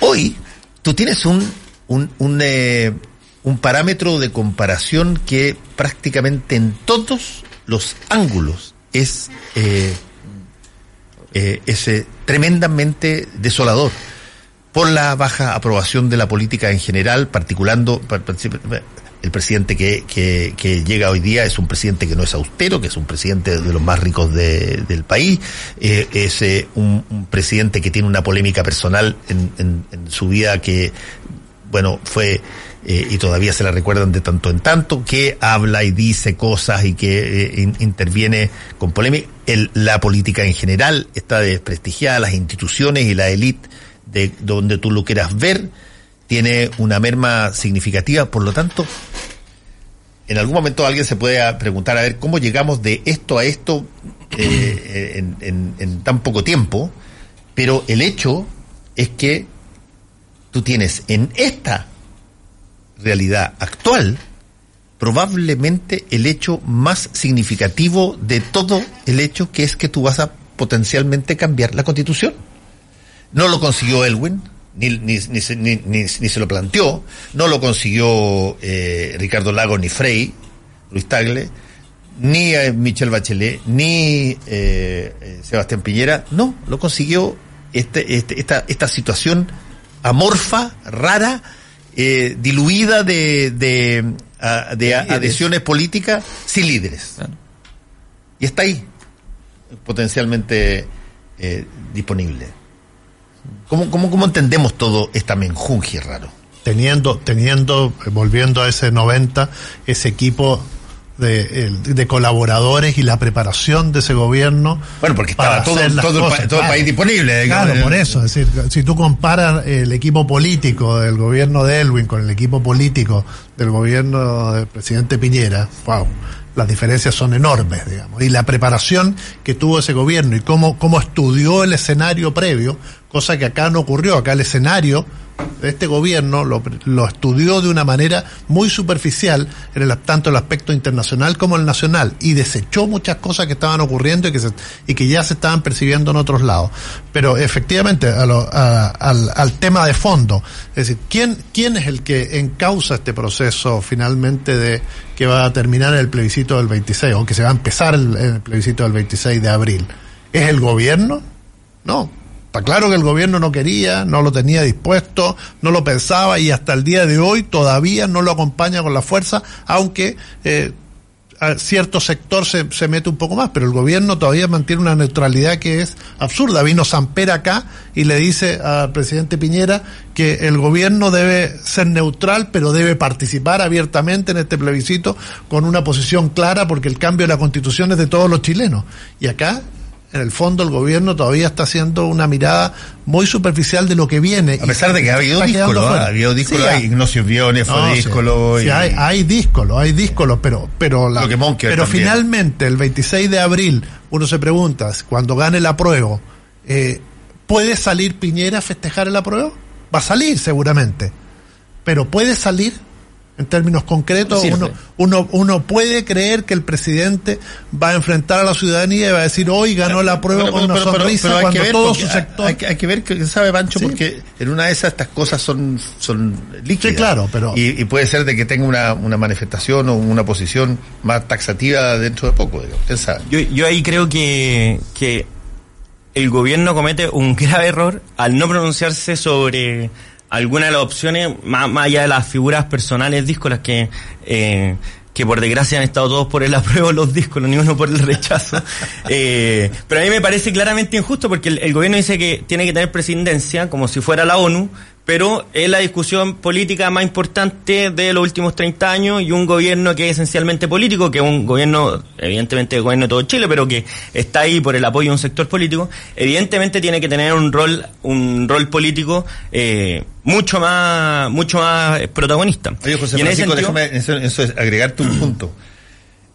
A: Hoy tú tienes un, un, un, eh, un parámetro de comparación que prácticamente en todos los ángulos es, eh, es tremendamente desolador por la baja aprobación de la política en general, particulando par- par- el presidente que, que, que llega hoy día es un presidente que no es austero, que es un presidente de los más ricos de- del país, eh, es eh, un, un presidente que tiene una polémica personal en, en- en su vida que, bueno, fue eh, y todavía se la recuerdan de tanto en tanto, que habla y dice cosas y que eh, in- interviene con polémica. La política en general está desprestigiada, las instituciones y la élite de donde tú lo quieras ver tiene una merma significativa, por lo tanto, en algún momento alguien se puede preguntar a ver cómo llegamos de esto a esto eh, en tan poco tiempo, pero el hecho es que tú tienes en esta realidad actual probablemente el hecho más significativo de todo el hecho que es que tú vas a potencialmente cambiar la constitución. No lo consiguió Elwin, ni, ni, ni, ni- se lo planteó, no lo consiguió eh, Ricardo Lago ni Frey, Luis Tagle, ni eh, Michelle Bachelet, ni eh, Sebastián Piñera, no, lo consiguió este, este, esta, esta situación amorfa, rara, eh, diluida de, de, a- de a- adhesiones políticas sin líderes.
E: Claro.
A: Y está ahí, potencialmente eh, disponible. ¿Cómo, cómo, ¿Cómo entendemos todo esta menjunje raro?
D: teniendo, teniendo, eh, volviendo a ese 90, ese equipo de, el- de colaboradores y la preparación de ese gobierno.
A: Bueno, porque estaba todo, todo, el,
D: cosas,
A: todo el país disponible. digamos.
D: Claro, por eso. Es decir, si tú comparas el equipo político del gobierno de Elwin con el equipo político del gobierno del presidente Piñera, wow, las diferencias son enormes, digamos. Y la preparación que tuvo ese gobierno y cómo, cómo estudió el escenario previo, cosa que acá no ocurrió. Acá el escenario de este gobierno lo, lo estudió de una manera muy superficial, en el, tanto el aspecto internacional como el nacional, y desechó muchas cosas que estaban ocurriendo y que, se- y que ya se estaban percibiendo en otros lados. Pero efectivamente, a lo- a- al, tema de fondo, es decir, ¿quién, ¿quién es el que encausa este proceso finalmente de que va a terminar el plebiscito del 26 o que se va a empezar el plebiscito del 26 de abril? ¿Es el gobierno? No. Está claro que el gobierno no quería, no lo tenía dispuesto, no lo pensaba y hasta el día de hoy todavía no lo acompaña con la fuerza, aunque eh, cierto sector se, se mete un poco más, pero el gobierno todavía mantiene una neutralidad que es absurda. Vino Samper acá y le dice al presidente Piñera que el gobierno debe ser neutral, pero debe participar abiertamente en este plebiscito con una posición clara, porque el cambio de la constitución es de todos los chilenos. Y acá en el fondo el gobierno todavía está haciendo una mirada muy superficial de lo que viene.
A: A pesar de que ha habido díscolo, ha habido díscolo,
D: Sí,
A: hay Ignacio Viones
D: no, sí,
A: díscolo.
D: sí,
A: y-
D: hay, hay díscolo, hay díscolo, pero pero la- pero finalmente el 26 de abril uno se pregunta cuando gane el apruebo, eh, ¿puede salir Piñera a festejar el apruebo? Va a salir seguramente, pero puede salir en términos concretos uno, uno uno puede creer que el presidente va a enfrentar a la ciudadanía y va a decir hoy ganó el apruebo con una sonrisa
A: hay
D: cuando
A: que ver
D: todo
A: porque
D: su
A: hay-
D: sector
A: Hay, que- hay que ver qué sabe Pancho,
D: Sí.
A: porque en una de esas estas cosas son, son líquidas.
D: Sí, claro, pero-
A: Y, y puede ser de que tenga una, una manifestación o una posición más taxativa dentro de poco. digamos. ¿Quién sabe?
C: Yo, yo ahí creo que, que el gobierno comete un grave error al no pronunciarse sobre alguna de las opciones, más, más allá de las figuras personales díscolas que, eh, que por desgracia han estado todos por el apruebo los díscolos, ni uno por el rechazo. Eh, pero a mí me parece claramente injusto porque el, el gobierno dice que tiene que tener presidencia como si fuera la ONU, pero es la discusión política más importante de los últimos 30 años y un gobierno que es esencialmente político, que es un gobierno, evidentemente el gobierno de todo Chile, pero que está ahí por el apoyo de un sector político, evidentemente tiene que tener un rol, un rol político eh, mucho más, mucho más eh, protagonista.
A: Oye, José
C: Y en ese
A: Francisco,
C: sentido-
A: déjame eso, eso es agregarte un punto.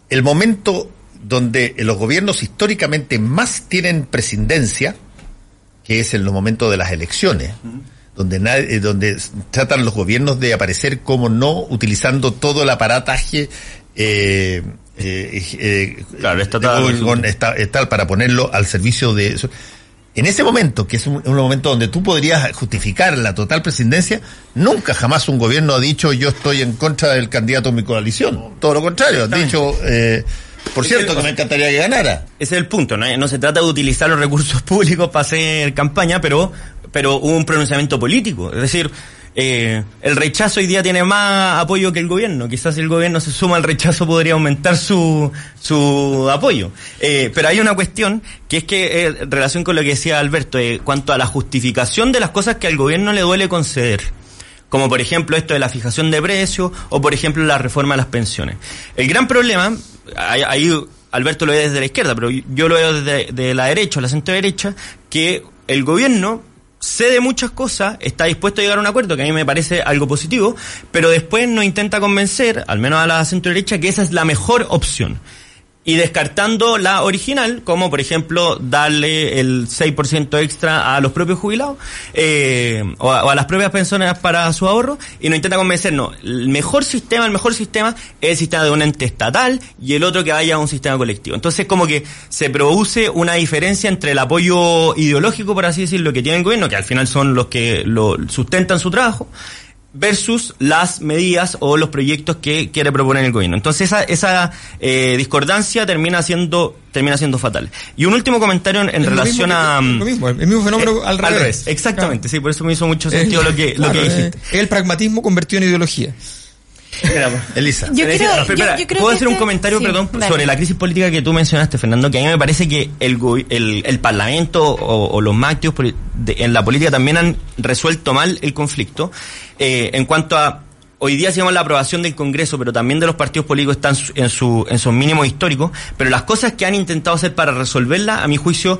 A: El momento donde los gobiernos históricamente más tienen presidencia, que es en los momentos de las elecciones, donde, nadie- eh, donde tratan los gobiernos de aparecer como no utilizando todo el aparataje eh, eh, eh,
C: Claro, estatal.
A: estatal para ponerlo al servicio de eso. En ese momento, que es un, un momento donde tú podrías justificar la total presidencia, nunca jamás un gobierno ha dicho yo estoy en contra del candidato de mi coalición. Todo lo contrario, han dicho, eh, por cierto, que me encantaría que ganara.
C: Ese es el punto, ¿no? No se trata de utilizar los recursos públicos para hacer campaña, pero, pero hubo un pronunciamiento político. Es decir, eh, el rechazo hoy día tiene más apoyo que el gobierno. Quizás si el gobierno se suma al rechazo podría aumentar su, su apoyo. Eh, pero hay una cuestión que es que, eh, en relación con lo que decía Alberto, eh, cuanto a la justificación de las cosas que al gobierno le duele conceder como por ejemplo esto de la fijación de precios o por ejemplo la reforma de las pensiones. El gran problema, ahí, Alberto lo ve desde la izquierda, pero yo lo veo desde de la derecha la centro derecha, que el gobierno cede muchas cosas, está dispuesto a llegar a un acuerdo, que a mí me parece algo positivo, pero después no intenta convencer, al menos a la centro derecha, que esa es la mejor opción y descartando la original, como por ejemplo darle el 6% extra a los propios jubilados eh, o, a, las propias pensiones para su ahorro, y no intenta convencernos. El mejor sistema, el mejor sistema es el sistema de un ente estatal y el otro que vaya a un sistema colectivo. Entonces como que se produce una diferencia entre el apoyo ideológico, por así decirlo, que tiene el gobierno, que al final son los que lo sustentan su trabajo, versus las medidas o los proyectos que quiere proponer el gobierno. Entonces esa, esa eh, discordancia termina siendo termina siendo fatal. Y un último comentario en, relación
E: mismo
C: a
E: lo mismo, el mismo fenómeno al revés.
C: Exactamente, sí, por eso me hizo mucho sentido lo que, lo
E: Claro,
C: que dijiste.
E: Es el pragmatismo convertido en ideología.
A: Elisa.
B: Yo
C: Pero,
B: creo-
C: espera, espera,
B: yo- yo creo
C: ¿Puedo
B: que
C: hacer un
B: este-
C: comentario,
B: sí,
C: perdón, sobre la crisis política que tú mencionaste, Fernando? Que a mí me parece que el, el, el Parlamento o, o los más activos de- en la política también han resuelto mal el conflicto eh, en cuanto a hoy día se llama la aprobación del Congreso, pero también de los partidos políticos están en su en sus mínimos históricos, pero las cosas que han intentado hacer para resolverla, a mi juicio,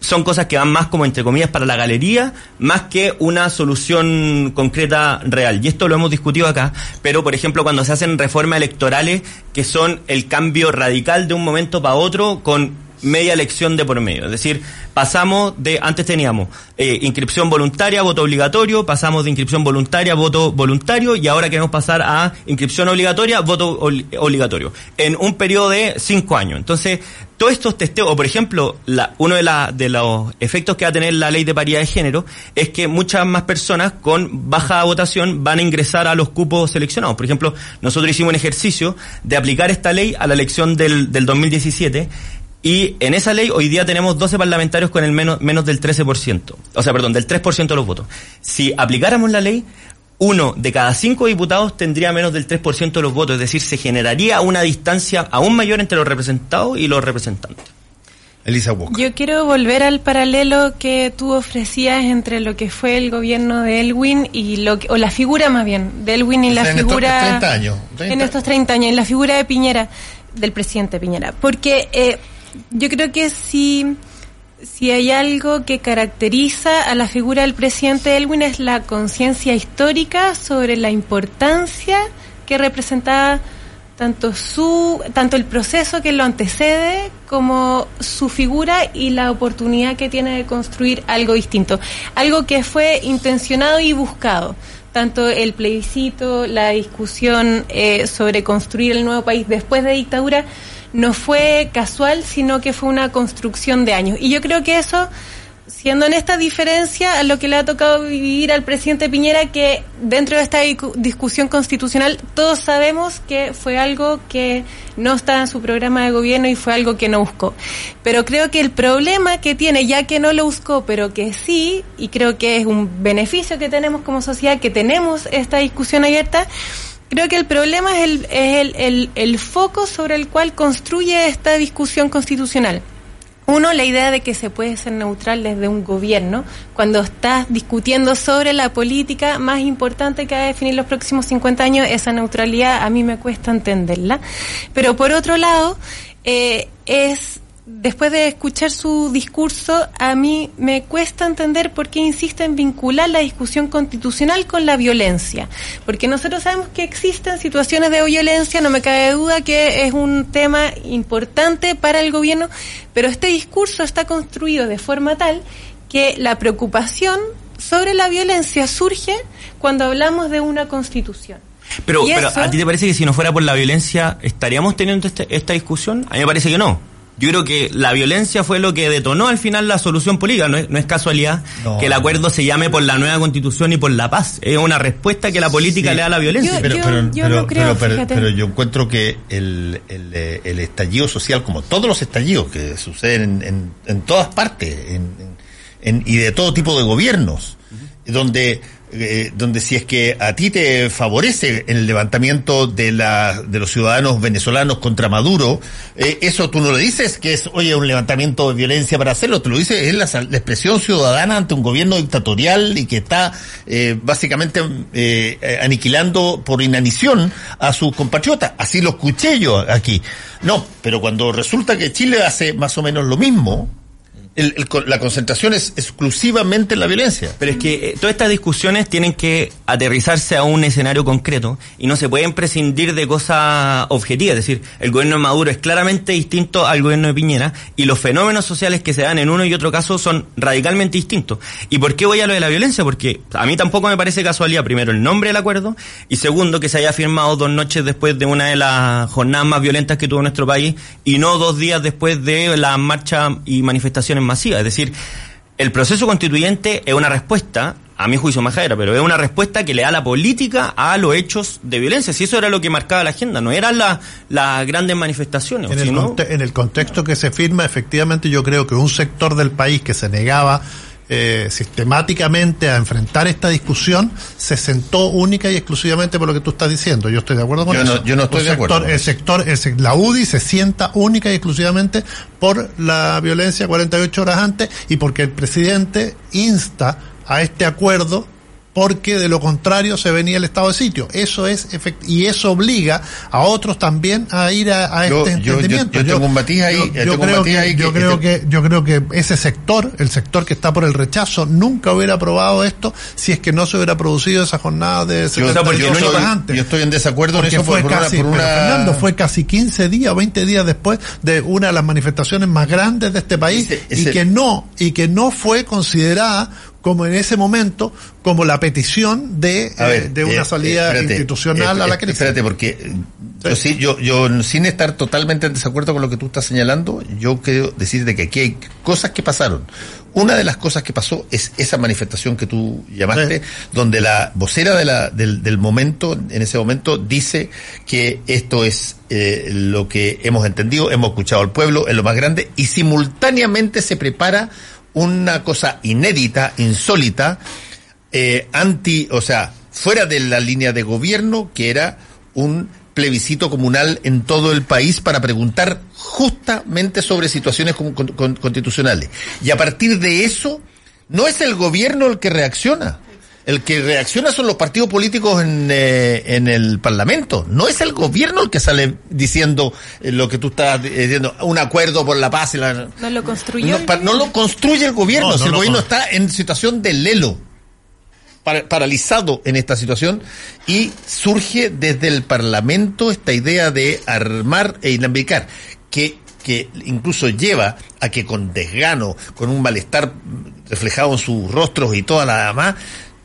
C: son cosas que van más como entre comillas para la galería, más que una solución concreta real. Y esto lo hemos discutido acá, pero por ejemplo, cuando se hacen reformas electorales que son el cambio radical de un momento para otro con media elección de por medio. Es decir, pasamos de, antes teníamos eh, inscripción voluntaria, voto obligatorio, pasamos de inscripción voluntaria, voto voluntario y ahora queremos pasar a inscripción obligatoria, voto obligatorio, en un periodo de cinco años. Entonces, todos estos testeos, o por ejemplo, la, uno de, los efectos que va a tener la ley de paridad de género es que muchas más personas con baja votación van a ingresar a los cupos seleccionados. Por ejemplo, nosotros hicimos un ejercicio de aplicar esta ley a la elección del, del 2017 y en esa ley hoy día tenemos 12 parlamentarios con el menos, menos del 13%, o sea, perdón, del 3% de los votos. Si aplicáramos la ley, uno de cada cinco diputados tendría menos del 3% de los votos, es decir, se generaría una distancia aún mayor entre los representados y los representantes.
A: Elisa Walker.
B: Yo quiero volver al paralelo que tú ofrecías entre lo que fue el gobierno de Elwin y lo que, o la figura más bien de Elwin y la
A: en
B: figura
A: estos 30 años. 30.
B: en estos 30 años, en la figura de Piñera, del presidente Piñera, porque eh, yo creo que si, si hay algo que caracteriza a la figura del presidente Elwin es la conciencia histórica sobre la importancia que representaba tanto su tanto el proceso que lo antecede como su figura y la oportunidad que tiene de construir algo distinto, algo que fue intencionado y buscado. Tanto el plebiscito, la discusión eh, sobre construir el nuevo país después de dictadura, no fue casual, sino que fue una construcción de años. Y yo creo que eso, siendo en esta diferencia a lo que le ha tocado vivir al presidente Piñera, que dentro de esta discusión constitucional todos sabemos que fue algo que no está en su programa de gobierno y fue algo que no buscó. Pero creo que el problema que tiene, ya que no lo buscó, pero que sí, y creo que es un beneficio que tenemos como sociedad, que tenemos esta discusión abierta, Creo que el problema es, el, es el, el, el, foco sobre el cual construye esta discusión constitucional. Uno, la idea de que se puede ser neutral desde un gobierno cuando estás discutiendo sobre la política más importante que va a definir los próximos 50 años, esa neutralidad a mí me cuesta entenderla. Pero por otro lado, eh, es después de escuchar su discurso, a mí me cuesta entender por qué insiste en vincular la discusión constitucional con la violencia. Porque nosotros sabemos que existen situaciones de violencia, no me cabe duda que es un tema importante para el gobierno, pero este discurso está construido de forma tal que la preocupación sobre la violencia surge cuando hablamos de una constitución.
C: Pero, pero ¿a ti te parece que si no fuera por la violencia estaríamos teniendo este, esta discusión? A mí me parece que no. Yo creo que la violencia fue lo que detonó al final la solución política. No es, no es casualidad no. que el acuerdo se llame por la nueva constitución y por la paz. Es una respuesta que la política sí. le da a la violencia.
B: Yo,
A: pero,
B: yo,
A: pero,
B: yo
A: pero,
B: no creo,
A: pero, pero, yo encuentro que el, el, el, estallido social, como todos los estallidos que suceden en, en, en todas partes en, y de todo tipo de gobiernos, uh -huh. donde eh, donde si es que a ti te favorece el levantamiento de, la, de los ciudadanos venezolanos contra Maduro, eh, eso tú no lo dices que es, oye, un levantamiento de violencia para hacerlo, te lo dices, es la, la expresión ciudadana ante un gobierno dictatorial y que está eh, básicamente eh, aniquilando por inanición a sus compatriotas. Así lo escuché yo aquí. No, pero cuando resulta que Chile hace más o menos lo mismo, el, el, la concentración es exclusivamente en la violencia.
C: Pero es que eh, todas estas discusiones tienen que aterrizarse a un escenario concreto y no se pueden prescindir de cosas objetivas. Es decir, el gobierno de Maduro es claramente distinto al gobierno de Piñera y los fenómenos sociales que se dan en uno y otro caso son radicalmente distintos. ¿Y por qué voy a lo de la violencia? Porque a mí tampoco me parece casualidad, primero, el nombre del acuerdo y segundo, que se haya firmado dos noches después de una de las jornadas más violentas que tuvo nuestro país y no dos días después de la marcha y manifestaciones masiva. Es decir, el proceso constituyente es una respuesta, a mi juicio majadera, pero es una respuesta que le da la política a los hechos de violencia. Si eso era lo que marcaba la agenda, no eran las la grandes manifestaciones.
D: En,
C: sino...
D: el en el contexto que se firma, efectivamente yo creo que un sector del país que se negaba eh, sistemáticamente a enfrentar esta discusión se sentó única y exclusivamente por lo que tú estás diciendo. Yo estoy de acuerdo con
A: yo
D: eso.
A: No, yo no estoy
D: el
A: de
D: sector,
A: acuerdo.
D: El sector, el, la UDI se sienta única y exclusivamente por la violencia 48 horas antes y porque el presidente insta a este acuerdo porque de lo contrario se venía el estado de sitio. Eso es efect y eso obliga a otros también a ir a, a
A: Yo-
D: este
A: yo-
D: entendimiento.
A: yo tengo un matiz ahí,
D: Yo, creo, que,
A: ahí
D: yo creo
A: que-
D: que yo creo que ese sector, el sector que está por el rechazo, nunca hubiera aprobado esto si es que no se hubiera producido esa jornada de
A: Yo,
D: 72
A: yo
D: antes.
A: yo estoy en desacuerdo en
D: Porque
A: eso
D: fue
A: por, por
D: casi,
A: una, por
D: pero,
A: una-
D: Fernando, fue casi 15 días o 20 días después de una de las manifestaciones más grandes de este país
A: Ese- ese-
D: y que no y que no fue considerada como en ese momento como la petición de,
A: ver,
D: eh, de una
A: eh,
D: salida
A: espérate,
D: institucional
A: eh,
D: a la crisis.
A: Espérate, porque yo, sí, yo, yo, sin estar totalmente en desacuerdo con lo que tú estás señalando, yo quiero decirte que aquí hay cosas que pasaron. Una de las cosas que pasó es esa manifestación que tú llamaste,
D: Sí.
A: donde la vocera de la, del, del momento, en ese momento, dice que esto es eh, lo que hemos entendido, hemos escuchado al pueblo, es lo más grande, y simultáneamente se prepara una cosa inédita, insólita, eh, anti, o sea, fuera de la línea de gobierno, que era un plebiscito comunal en todo el país para preguntar justamente sobre situaciones con- con- con- constitucionales. Y a partir de eso, no es el gobierno el que reacciona. El que reacciona son los partidos políticos en, eh, en el Parlamento. No es el gobierno el que sale diciendo eh, lo que tú estás diciendo, un acuerdo por la paz y la...
B: No lo construyó.
A: No, pa- no lo construye el gobierno,
D: No,
A: si
D: no
A: el gobierno
D: con-
A: está en situación de lelo, para- paralizado en esta situación, y surge desde el Parlamento esta idea de armar e inaplicar, que, que incluso lleva a que con desgano, con un malestar reflejado en sus rostros y toda la demás,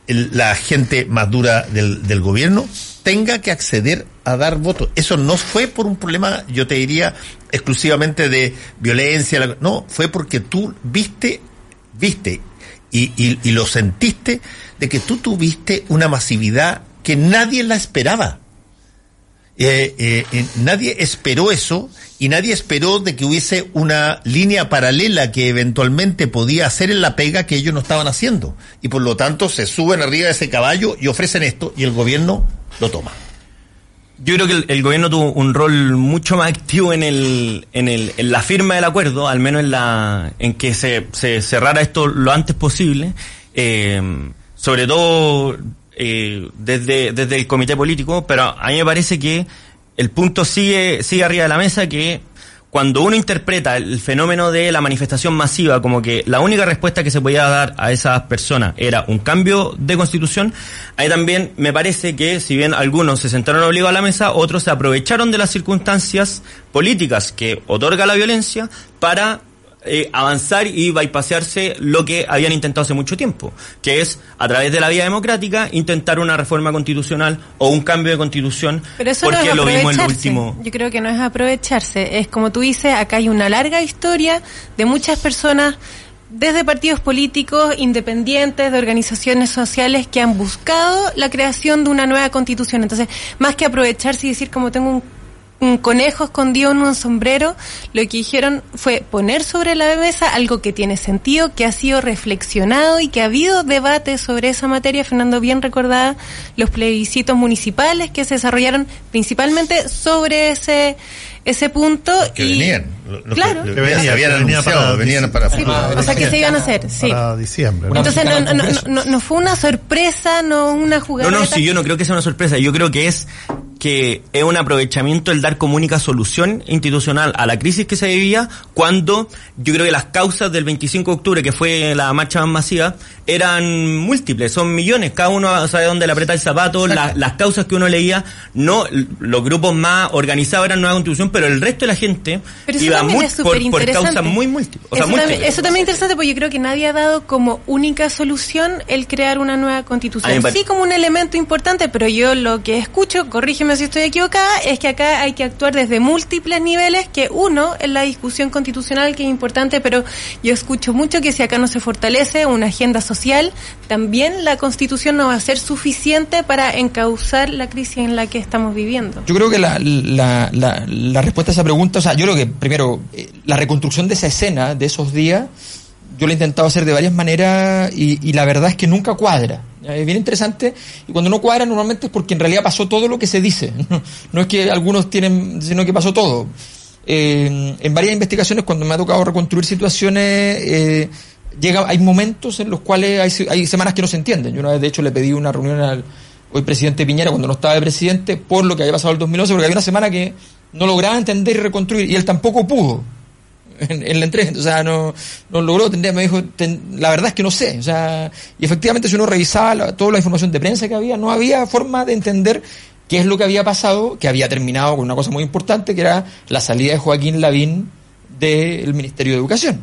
A: la gente más dura del, del gobierno tenga que acceder a dar votos. Eso no fue por un problema, yo te diría, exclusivamente de violencia, no, fue porque tú viste, viste y, y- y lo sentiste de que tú tuviste una masividad que nadie la esperaba. Eh, eh, eh, nadie esperó eso y nadie esperó de que hubiese una línea paralela que eventualmente podía hacer en la pega que ellos no estaban haciendo. Y por lo tanto se suben arriba de ese caballo y ofrecen esto y el gobierno lo toma.
C: Yo creo que el, el gobierno tuvo un rol mucho más activo en el, en el, en la firma del acuerdo, al menos en la, en que se, se cerrara esto lo antes posible. Sobre todo eh, desde, desde el comité político, pero a mí me parece que el punto sigue, sigue arriba de la mesa que cuando uno interpreta el fenómeno de la manifestación masiva como que la única respuesta que se podía dar a esas personas era un cambio de constitución, ahí también me parece que si bien algunos se sentaron obligados a la mesa, otros se aprovecharon de las circunstancias políticas que otorga la violencia para eh, avanzar y bypasearse lo que habían intentado hace mucho tiempo, que es a través de la vía democrática intentar una reforma constitucional o un cambio de constitución,
B: Pero eso
C: porque
B: no es
C: lo vimos en
B: aprovecharse.
C: último.
B: Yo creo que no es aprovecharse. Es como tú dices, acá hay una larga historia de muchas personas desde partidos políticos independientes, de organizaciones sociales que han buscado la creación de una nueva constitución. Entonces, más que aprovecharse y decir como tengo un, un conejo escondido en un sombrero, lo que dijeron fue poner sobre la mesa algo que tiene sentido, que ha sido reflexionado y que ha habido debate sobre esa materia. Fernando bien recordada los plebiscitos municipales que se desarrollaron principalmente sobre ese ese punto
A: Que
B: y
A: venían. lo- lo-
B: Claro.
D: Que venía,
A: se habían
D: venía
A: anunciado,
D: para-
A: venían para
B: Sí, o sea que se iban a hacer, sí.
D: Para diciembre. ¿no?
B: Entonces no,
E: Para
B: no, no, no fue una sorpresa, no una jugada.
C: No, no, sí, yo no creo que sea una sorpresa. Yo creo que es que es un aprovechamiento el dar como única solución institucional a la crisis que se vivía cuando yo creo que las causas del 25 de octubre, que fue la marcha más masiva, eran múltiples, son millones, cada uno sabe dónde le aprieta el zapato, la- las causas que uno leía, no, los grupos más organizados eran nueva constitución, pero el resto de la gente
B: Pero
C: iba muy- por, causas muy múltiples. O sea,
B: eso, también, eso también es interesante porque yo creo que nadie ha dado como única solución el crear una nueva constitución. Sí como un elemento importante, pero yo lo que escucho, corrígeme si estoy equivocada, es que acá hay que actuar desde múltiples niveles, que uno es la discusión constitucional, que es importante, pero yo escucho mucho que si acá no se fortalece una agenda social, también la constitución no va a ser suficiente para encauzar la crisis en la que estamos viviendo.
E: Yo creo que la, la, la, respuesta a esa pregunta, o sea, yo creo que primero, eh, la reconstrucción de esa escena, de esos días, yo lo he intentado hacer de varias maneras y la verdad es que nunca cuadra. Es bien interesante y cuando no cuadra normalmente es porque en realidad pasó todo lo que se dice. No es que algunos tienen, sino que pasó todo. Eh, en varias investigaciones cuando me ha tocado reconstruir situaciones, eh, llega, hay momentos en los cuales hay, hay semanas que no se entienden. Yo una vez, de hecho, le pedí una reunión al hoy presidente Piñera cuando no estaba de presidente por lo que había pasado el 2011, porque había una semana que no lograba entender y reconstruir, y él tampoco pudo en, la entrega, o sea, no, no logró entender, me dijo, "Ten- la verdad es que no sé, o sea, y efectivamente si uno revisaba la- toda la información de prensa que había, no había forma de entender qué es lo que había pasado, que había terminado con una cosa muy importante, que era la salida de Joaquín Lavín del Ministerio de Educación.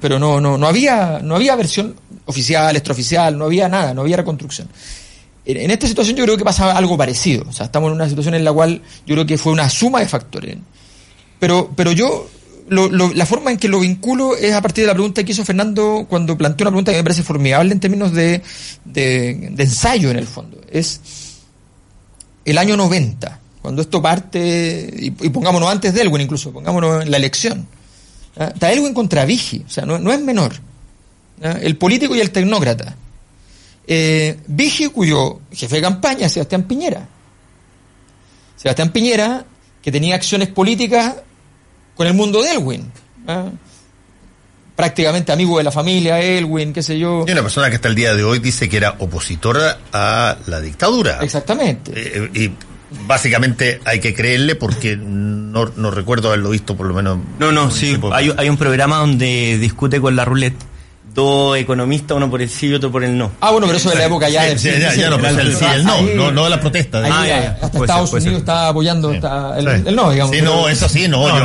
E: Pero no, no, no había, no había versión oficial, extraoficial, no había nada, no había reconstrucción. En esta situación yo creo que pasa algo parecido. O sea, estamos en una situación en la cual yo creo que fue una suma de factores. Pero, pero yo, lo- lo- la forma en que lo vinculo es a partir de la pregunta que hizo Fernando cuando planteó una pregunta que me parece formidable en términos de, de, ensayo en el fondo. Es el año 90, cuando esto parte, y, y pongámonos antes de Elwin incluso, pongámonos en la elección. Está Elwin contra Vigi, o sea, no, no es menor. El político y el tecnócrata. Eh, Vigi, cuyo jefe de campaña Sebastián Piñera. Sebastián Piñera, que tenía acciones políticas con el mundo de Elwin. ¿ah? Prácticamente amigo de la familia, Elwin, qué sé yo.
A: Y una persona que hasta el día de hoy dice que era opositora a la dictadura.
E: Exactamente.
A: Eh, y básicamente hay que creerle porque no, no recuerdo haberlo visto por lo menos.
C: No, no, sí. Hay, hay un programa donde discute con la roulette dos economistas, uno por el sí y otro por el no.
E: Ah, bueno, pero eso de la época ya
A: Sí,
E: del
A: sí,
E: sí,
A: ya, no,
E: sí,
A: pues el sí, el no,
E: ahí-
A: no, no la protesta.
E: ahí
C: Ah,
E: ya,
C: ya,
E: hasta
C: Puede
E: Estados
C: ser.
E: Unidos está apoyando está el,
D: Sí.
E: el no, digamos.
A: Sí,
E: pero-
A: no, eso sí, no.
D: No,
A: yo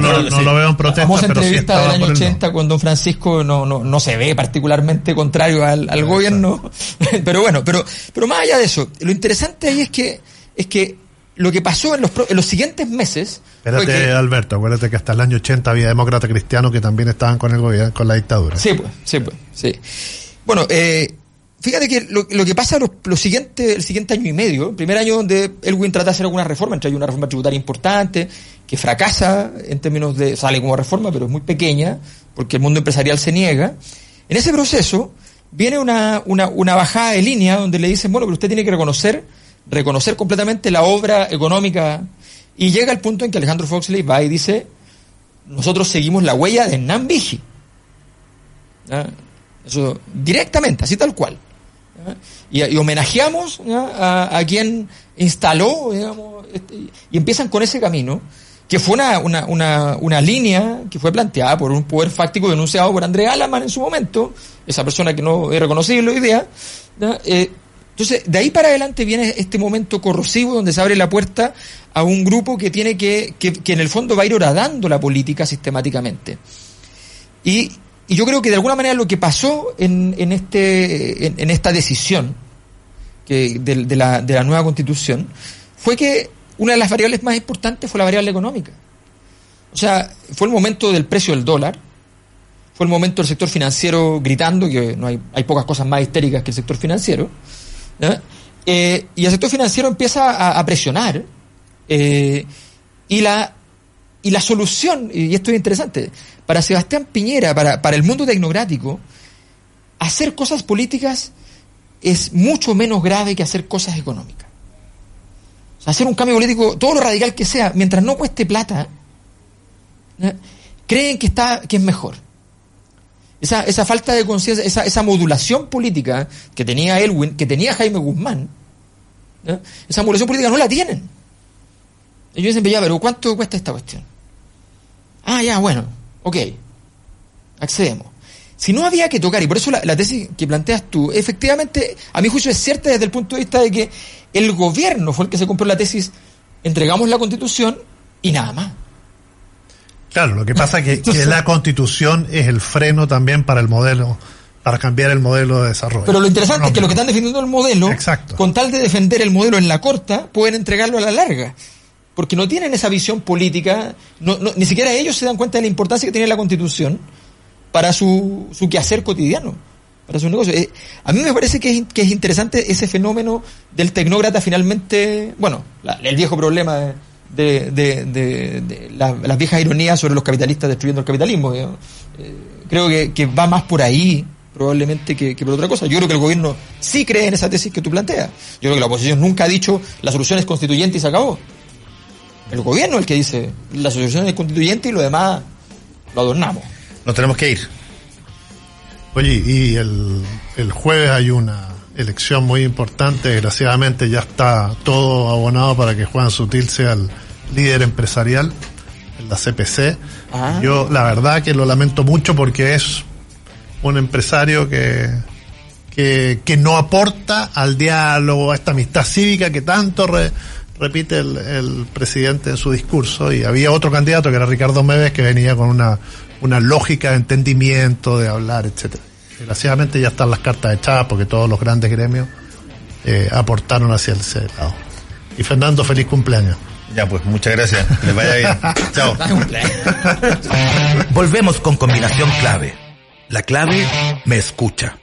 D: no,
A: eso
D: lo veo en protesta,
E: famosa
D: pero
E: entrevista del año
D: por el no.
E: 80 con don Francisco no, no, no se ve particularmente contrario al, al gobierno. pero bueno, pero, pero más allá de eso, lo interesante ahí es que, es que lo que pasó en los, en los siguientes meses
D: Espérate,
E: que-
D: Alberto, acuérdate que hasta el año 80 había demócratas cristianos que también estaban con el gobierno, con la dictadura.
E: Sí, pues, sí, pues, sí. Bueno, eh, fíjate que lo, lo que pasa los, los siguientes, el siguiente año y medio, el primer año donde Elwin trata de hacer alguna reforma, entre ellas una reforma tributaria importante, que fracasa en términos de, sale como reforma, pero es muy pequeña, porque el mundo empresarial se niega. En ese proceso viene una, una, una bajada de línea donde le dicen, bueno, pero usted tiene que reconocer, reconocer completamente la obra económica, y llega el punto en que Alejandro Foxley va y dice, nosotros seguimos la huella de Hernán Vigi. Eso directamente, así tal cual. ¿ya? Y, y homenajeamos ¿ya? a, quien instaló, digamos, este, y empiezan con ese camino, que fue una, una, una, línea que fue planteada por un poder fáctico denunciado por André Alaman en su momento, esa persona que no es reconocible hoy día. Eh, entonces, de ahí para adelante viene este momento corrosivo donde se abre la puerta a un grupo que tiene que, que, en el fondo va a ir horadando la política sistemáticamente. Y, y yo creo que de alguna manera lo que pasó en, en, este, en, esta decisión de, de la, de la nueva constitución fue que una de las variables más importantes fue la variable económica. O sea, fue el momento del precio del dólar, fue el momento del sector financiero gritando, que no hay, hay pocas cosas más histéricas que el sector financiero, Eh, y el sector financiero empieza a, presionar, eh, y la y la solución, y esto es interesante, para Sebastián Piñera, para, para el mundo tecnocrático, hacer cosas políticas es mucho menos grave que hacer cosas económicas. O sea, hacer un cambio político, todo lo radical que sea, mientras no cueste plata, creen que está que es mejor. Esa, esa falta de conciencia, esa, esa modulación política que tenía Elwin, que tenía Jaime Guzmán, esa modulación política no la tienen. Ellos dicen, ya, pero ¿cuánto cuesta esta cuestión? Ah, ya, bueno, ok, accedemos. Si no había que tocar, y por eso la, la tesis que planteas tú, efectivamente, a mi juicio es cierta desde el punto de vista de que el gobierno fue el que se compró la tesis, entregamos la constitución y nada más.
D: Claro, lo que pasa es que, que la constitución es el freno también para el modelo, para cambiar el modelo de desarrollo.
E: Pero lo interesante es que los que están defendiendo el modelo,
D: Exacto.
E: con tal de defender el modelo en la corta, pueden entregarlo a la larga. Porque no tienen esa visión política, no, no- ni siquiera ellos se dan cuenta de la importancia que tiene la constitución para su, su quehacer cotidiano, para su negocio. Eh, a mí me parece que es, que es interesante ese fenómeno del tecnócrata finalmente, bueno, la- el viejo problema de, de, de- de- de la- las viejas ironías sobre los capitalistas destruyendo el capitalismo. Eh, creo que, que va más por ahí probablemente que, que por otra cosa. Yo creo que el gobierno sí cree en esa tesis que tú planteas. Yo creo que la oposición nunca ha dicho la solución es constituyente y se acabó. El gobierno es el que dice la solución es constituyente y lo demás lo adornamos.
A: Nos tenemos que ir.
D: Oye, y el, el jueves hay una elección muy importante. Desgraciadamente ya está todo abonado para que Juan Sutil sea el líder empresarial en la CPC.
E: Ah.
D: Yo la verdad que lo lamento mucho porque es un empresario que, que, que no aporta al diálogo, a esta amistad cívica que tanto re- repite el, el presidente en su discurso. Y había otro candidato que era Ricardo Meves que venía con una, una lógica de entendimiento, de hablar, etcétera. Desgraciadamente ya están las cartas echadas porque todos los grandes gremios eh, aportaron hacia ese lado. Y Fernando, feliz cumpleaños.
A: Ya, pues muchas gracias. Que les vaya bien. Chao.
H: Volvemos con combinación clave. La clave me escucha.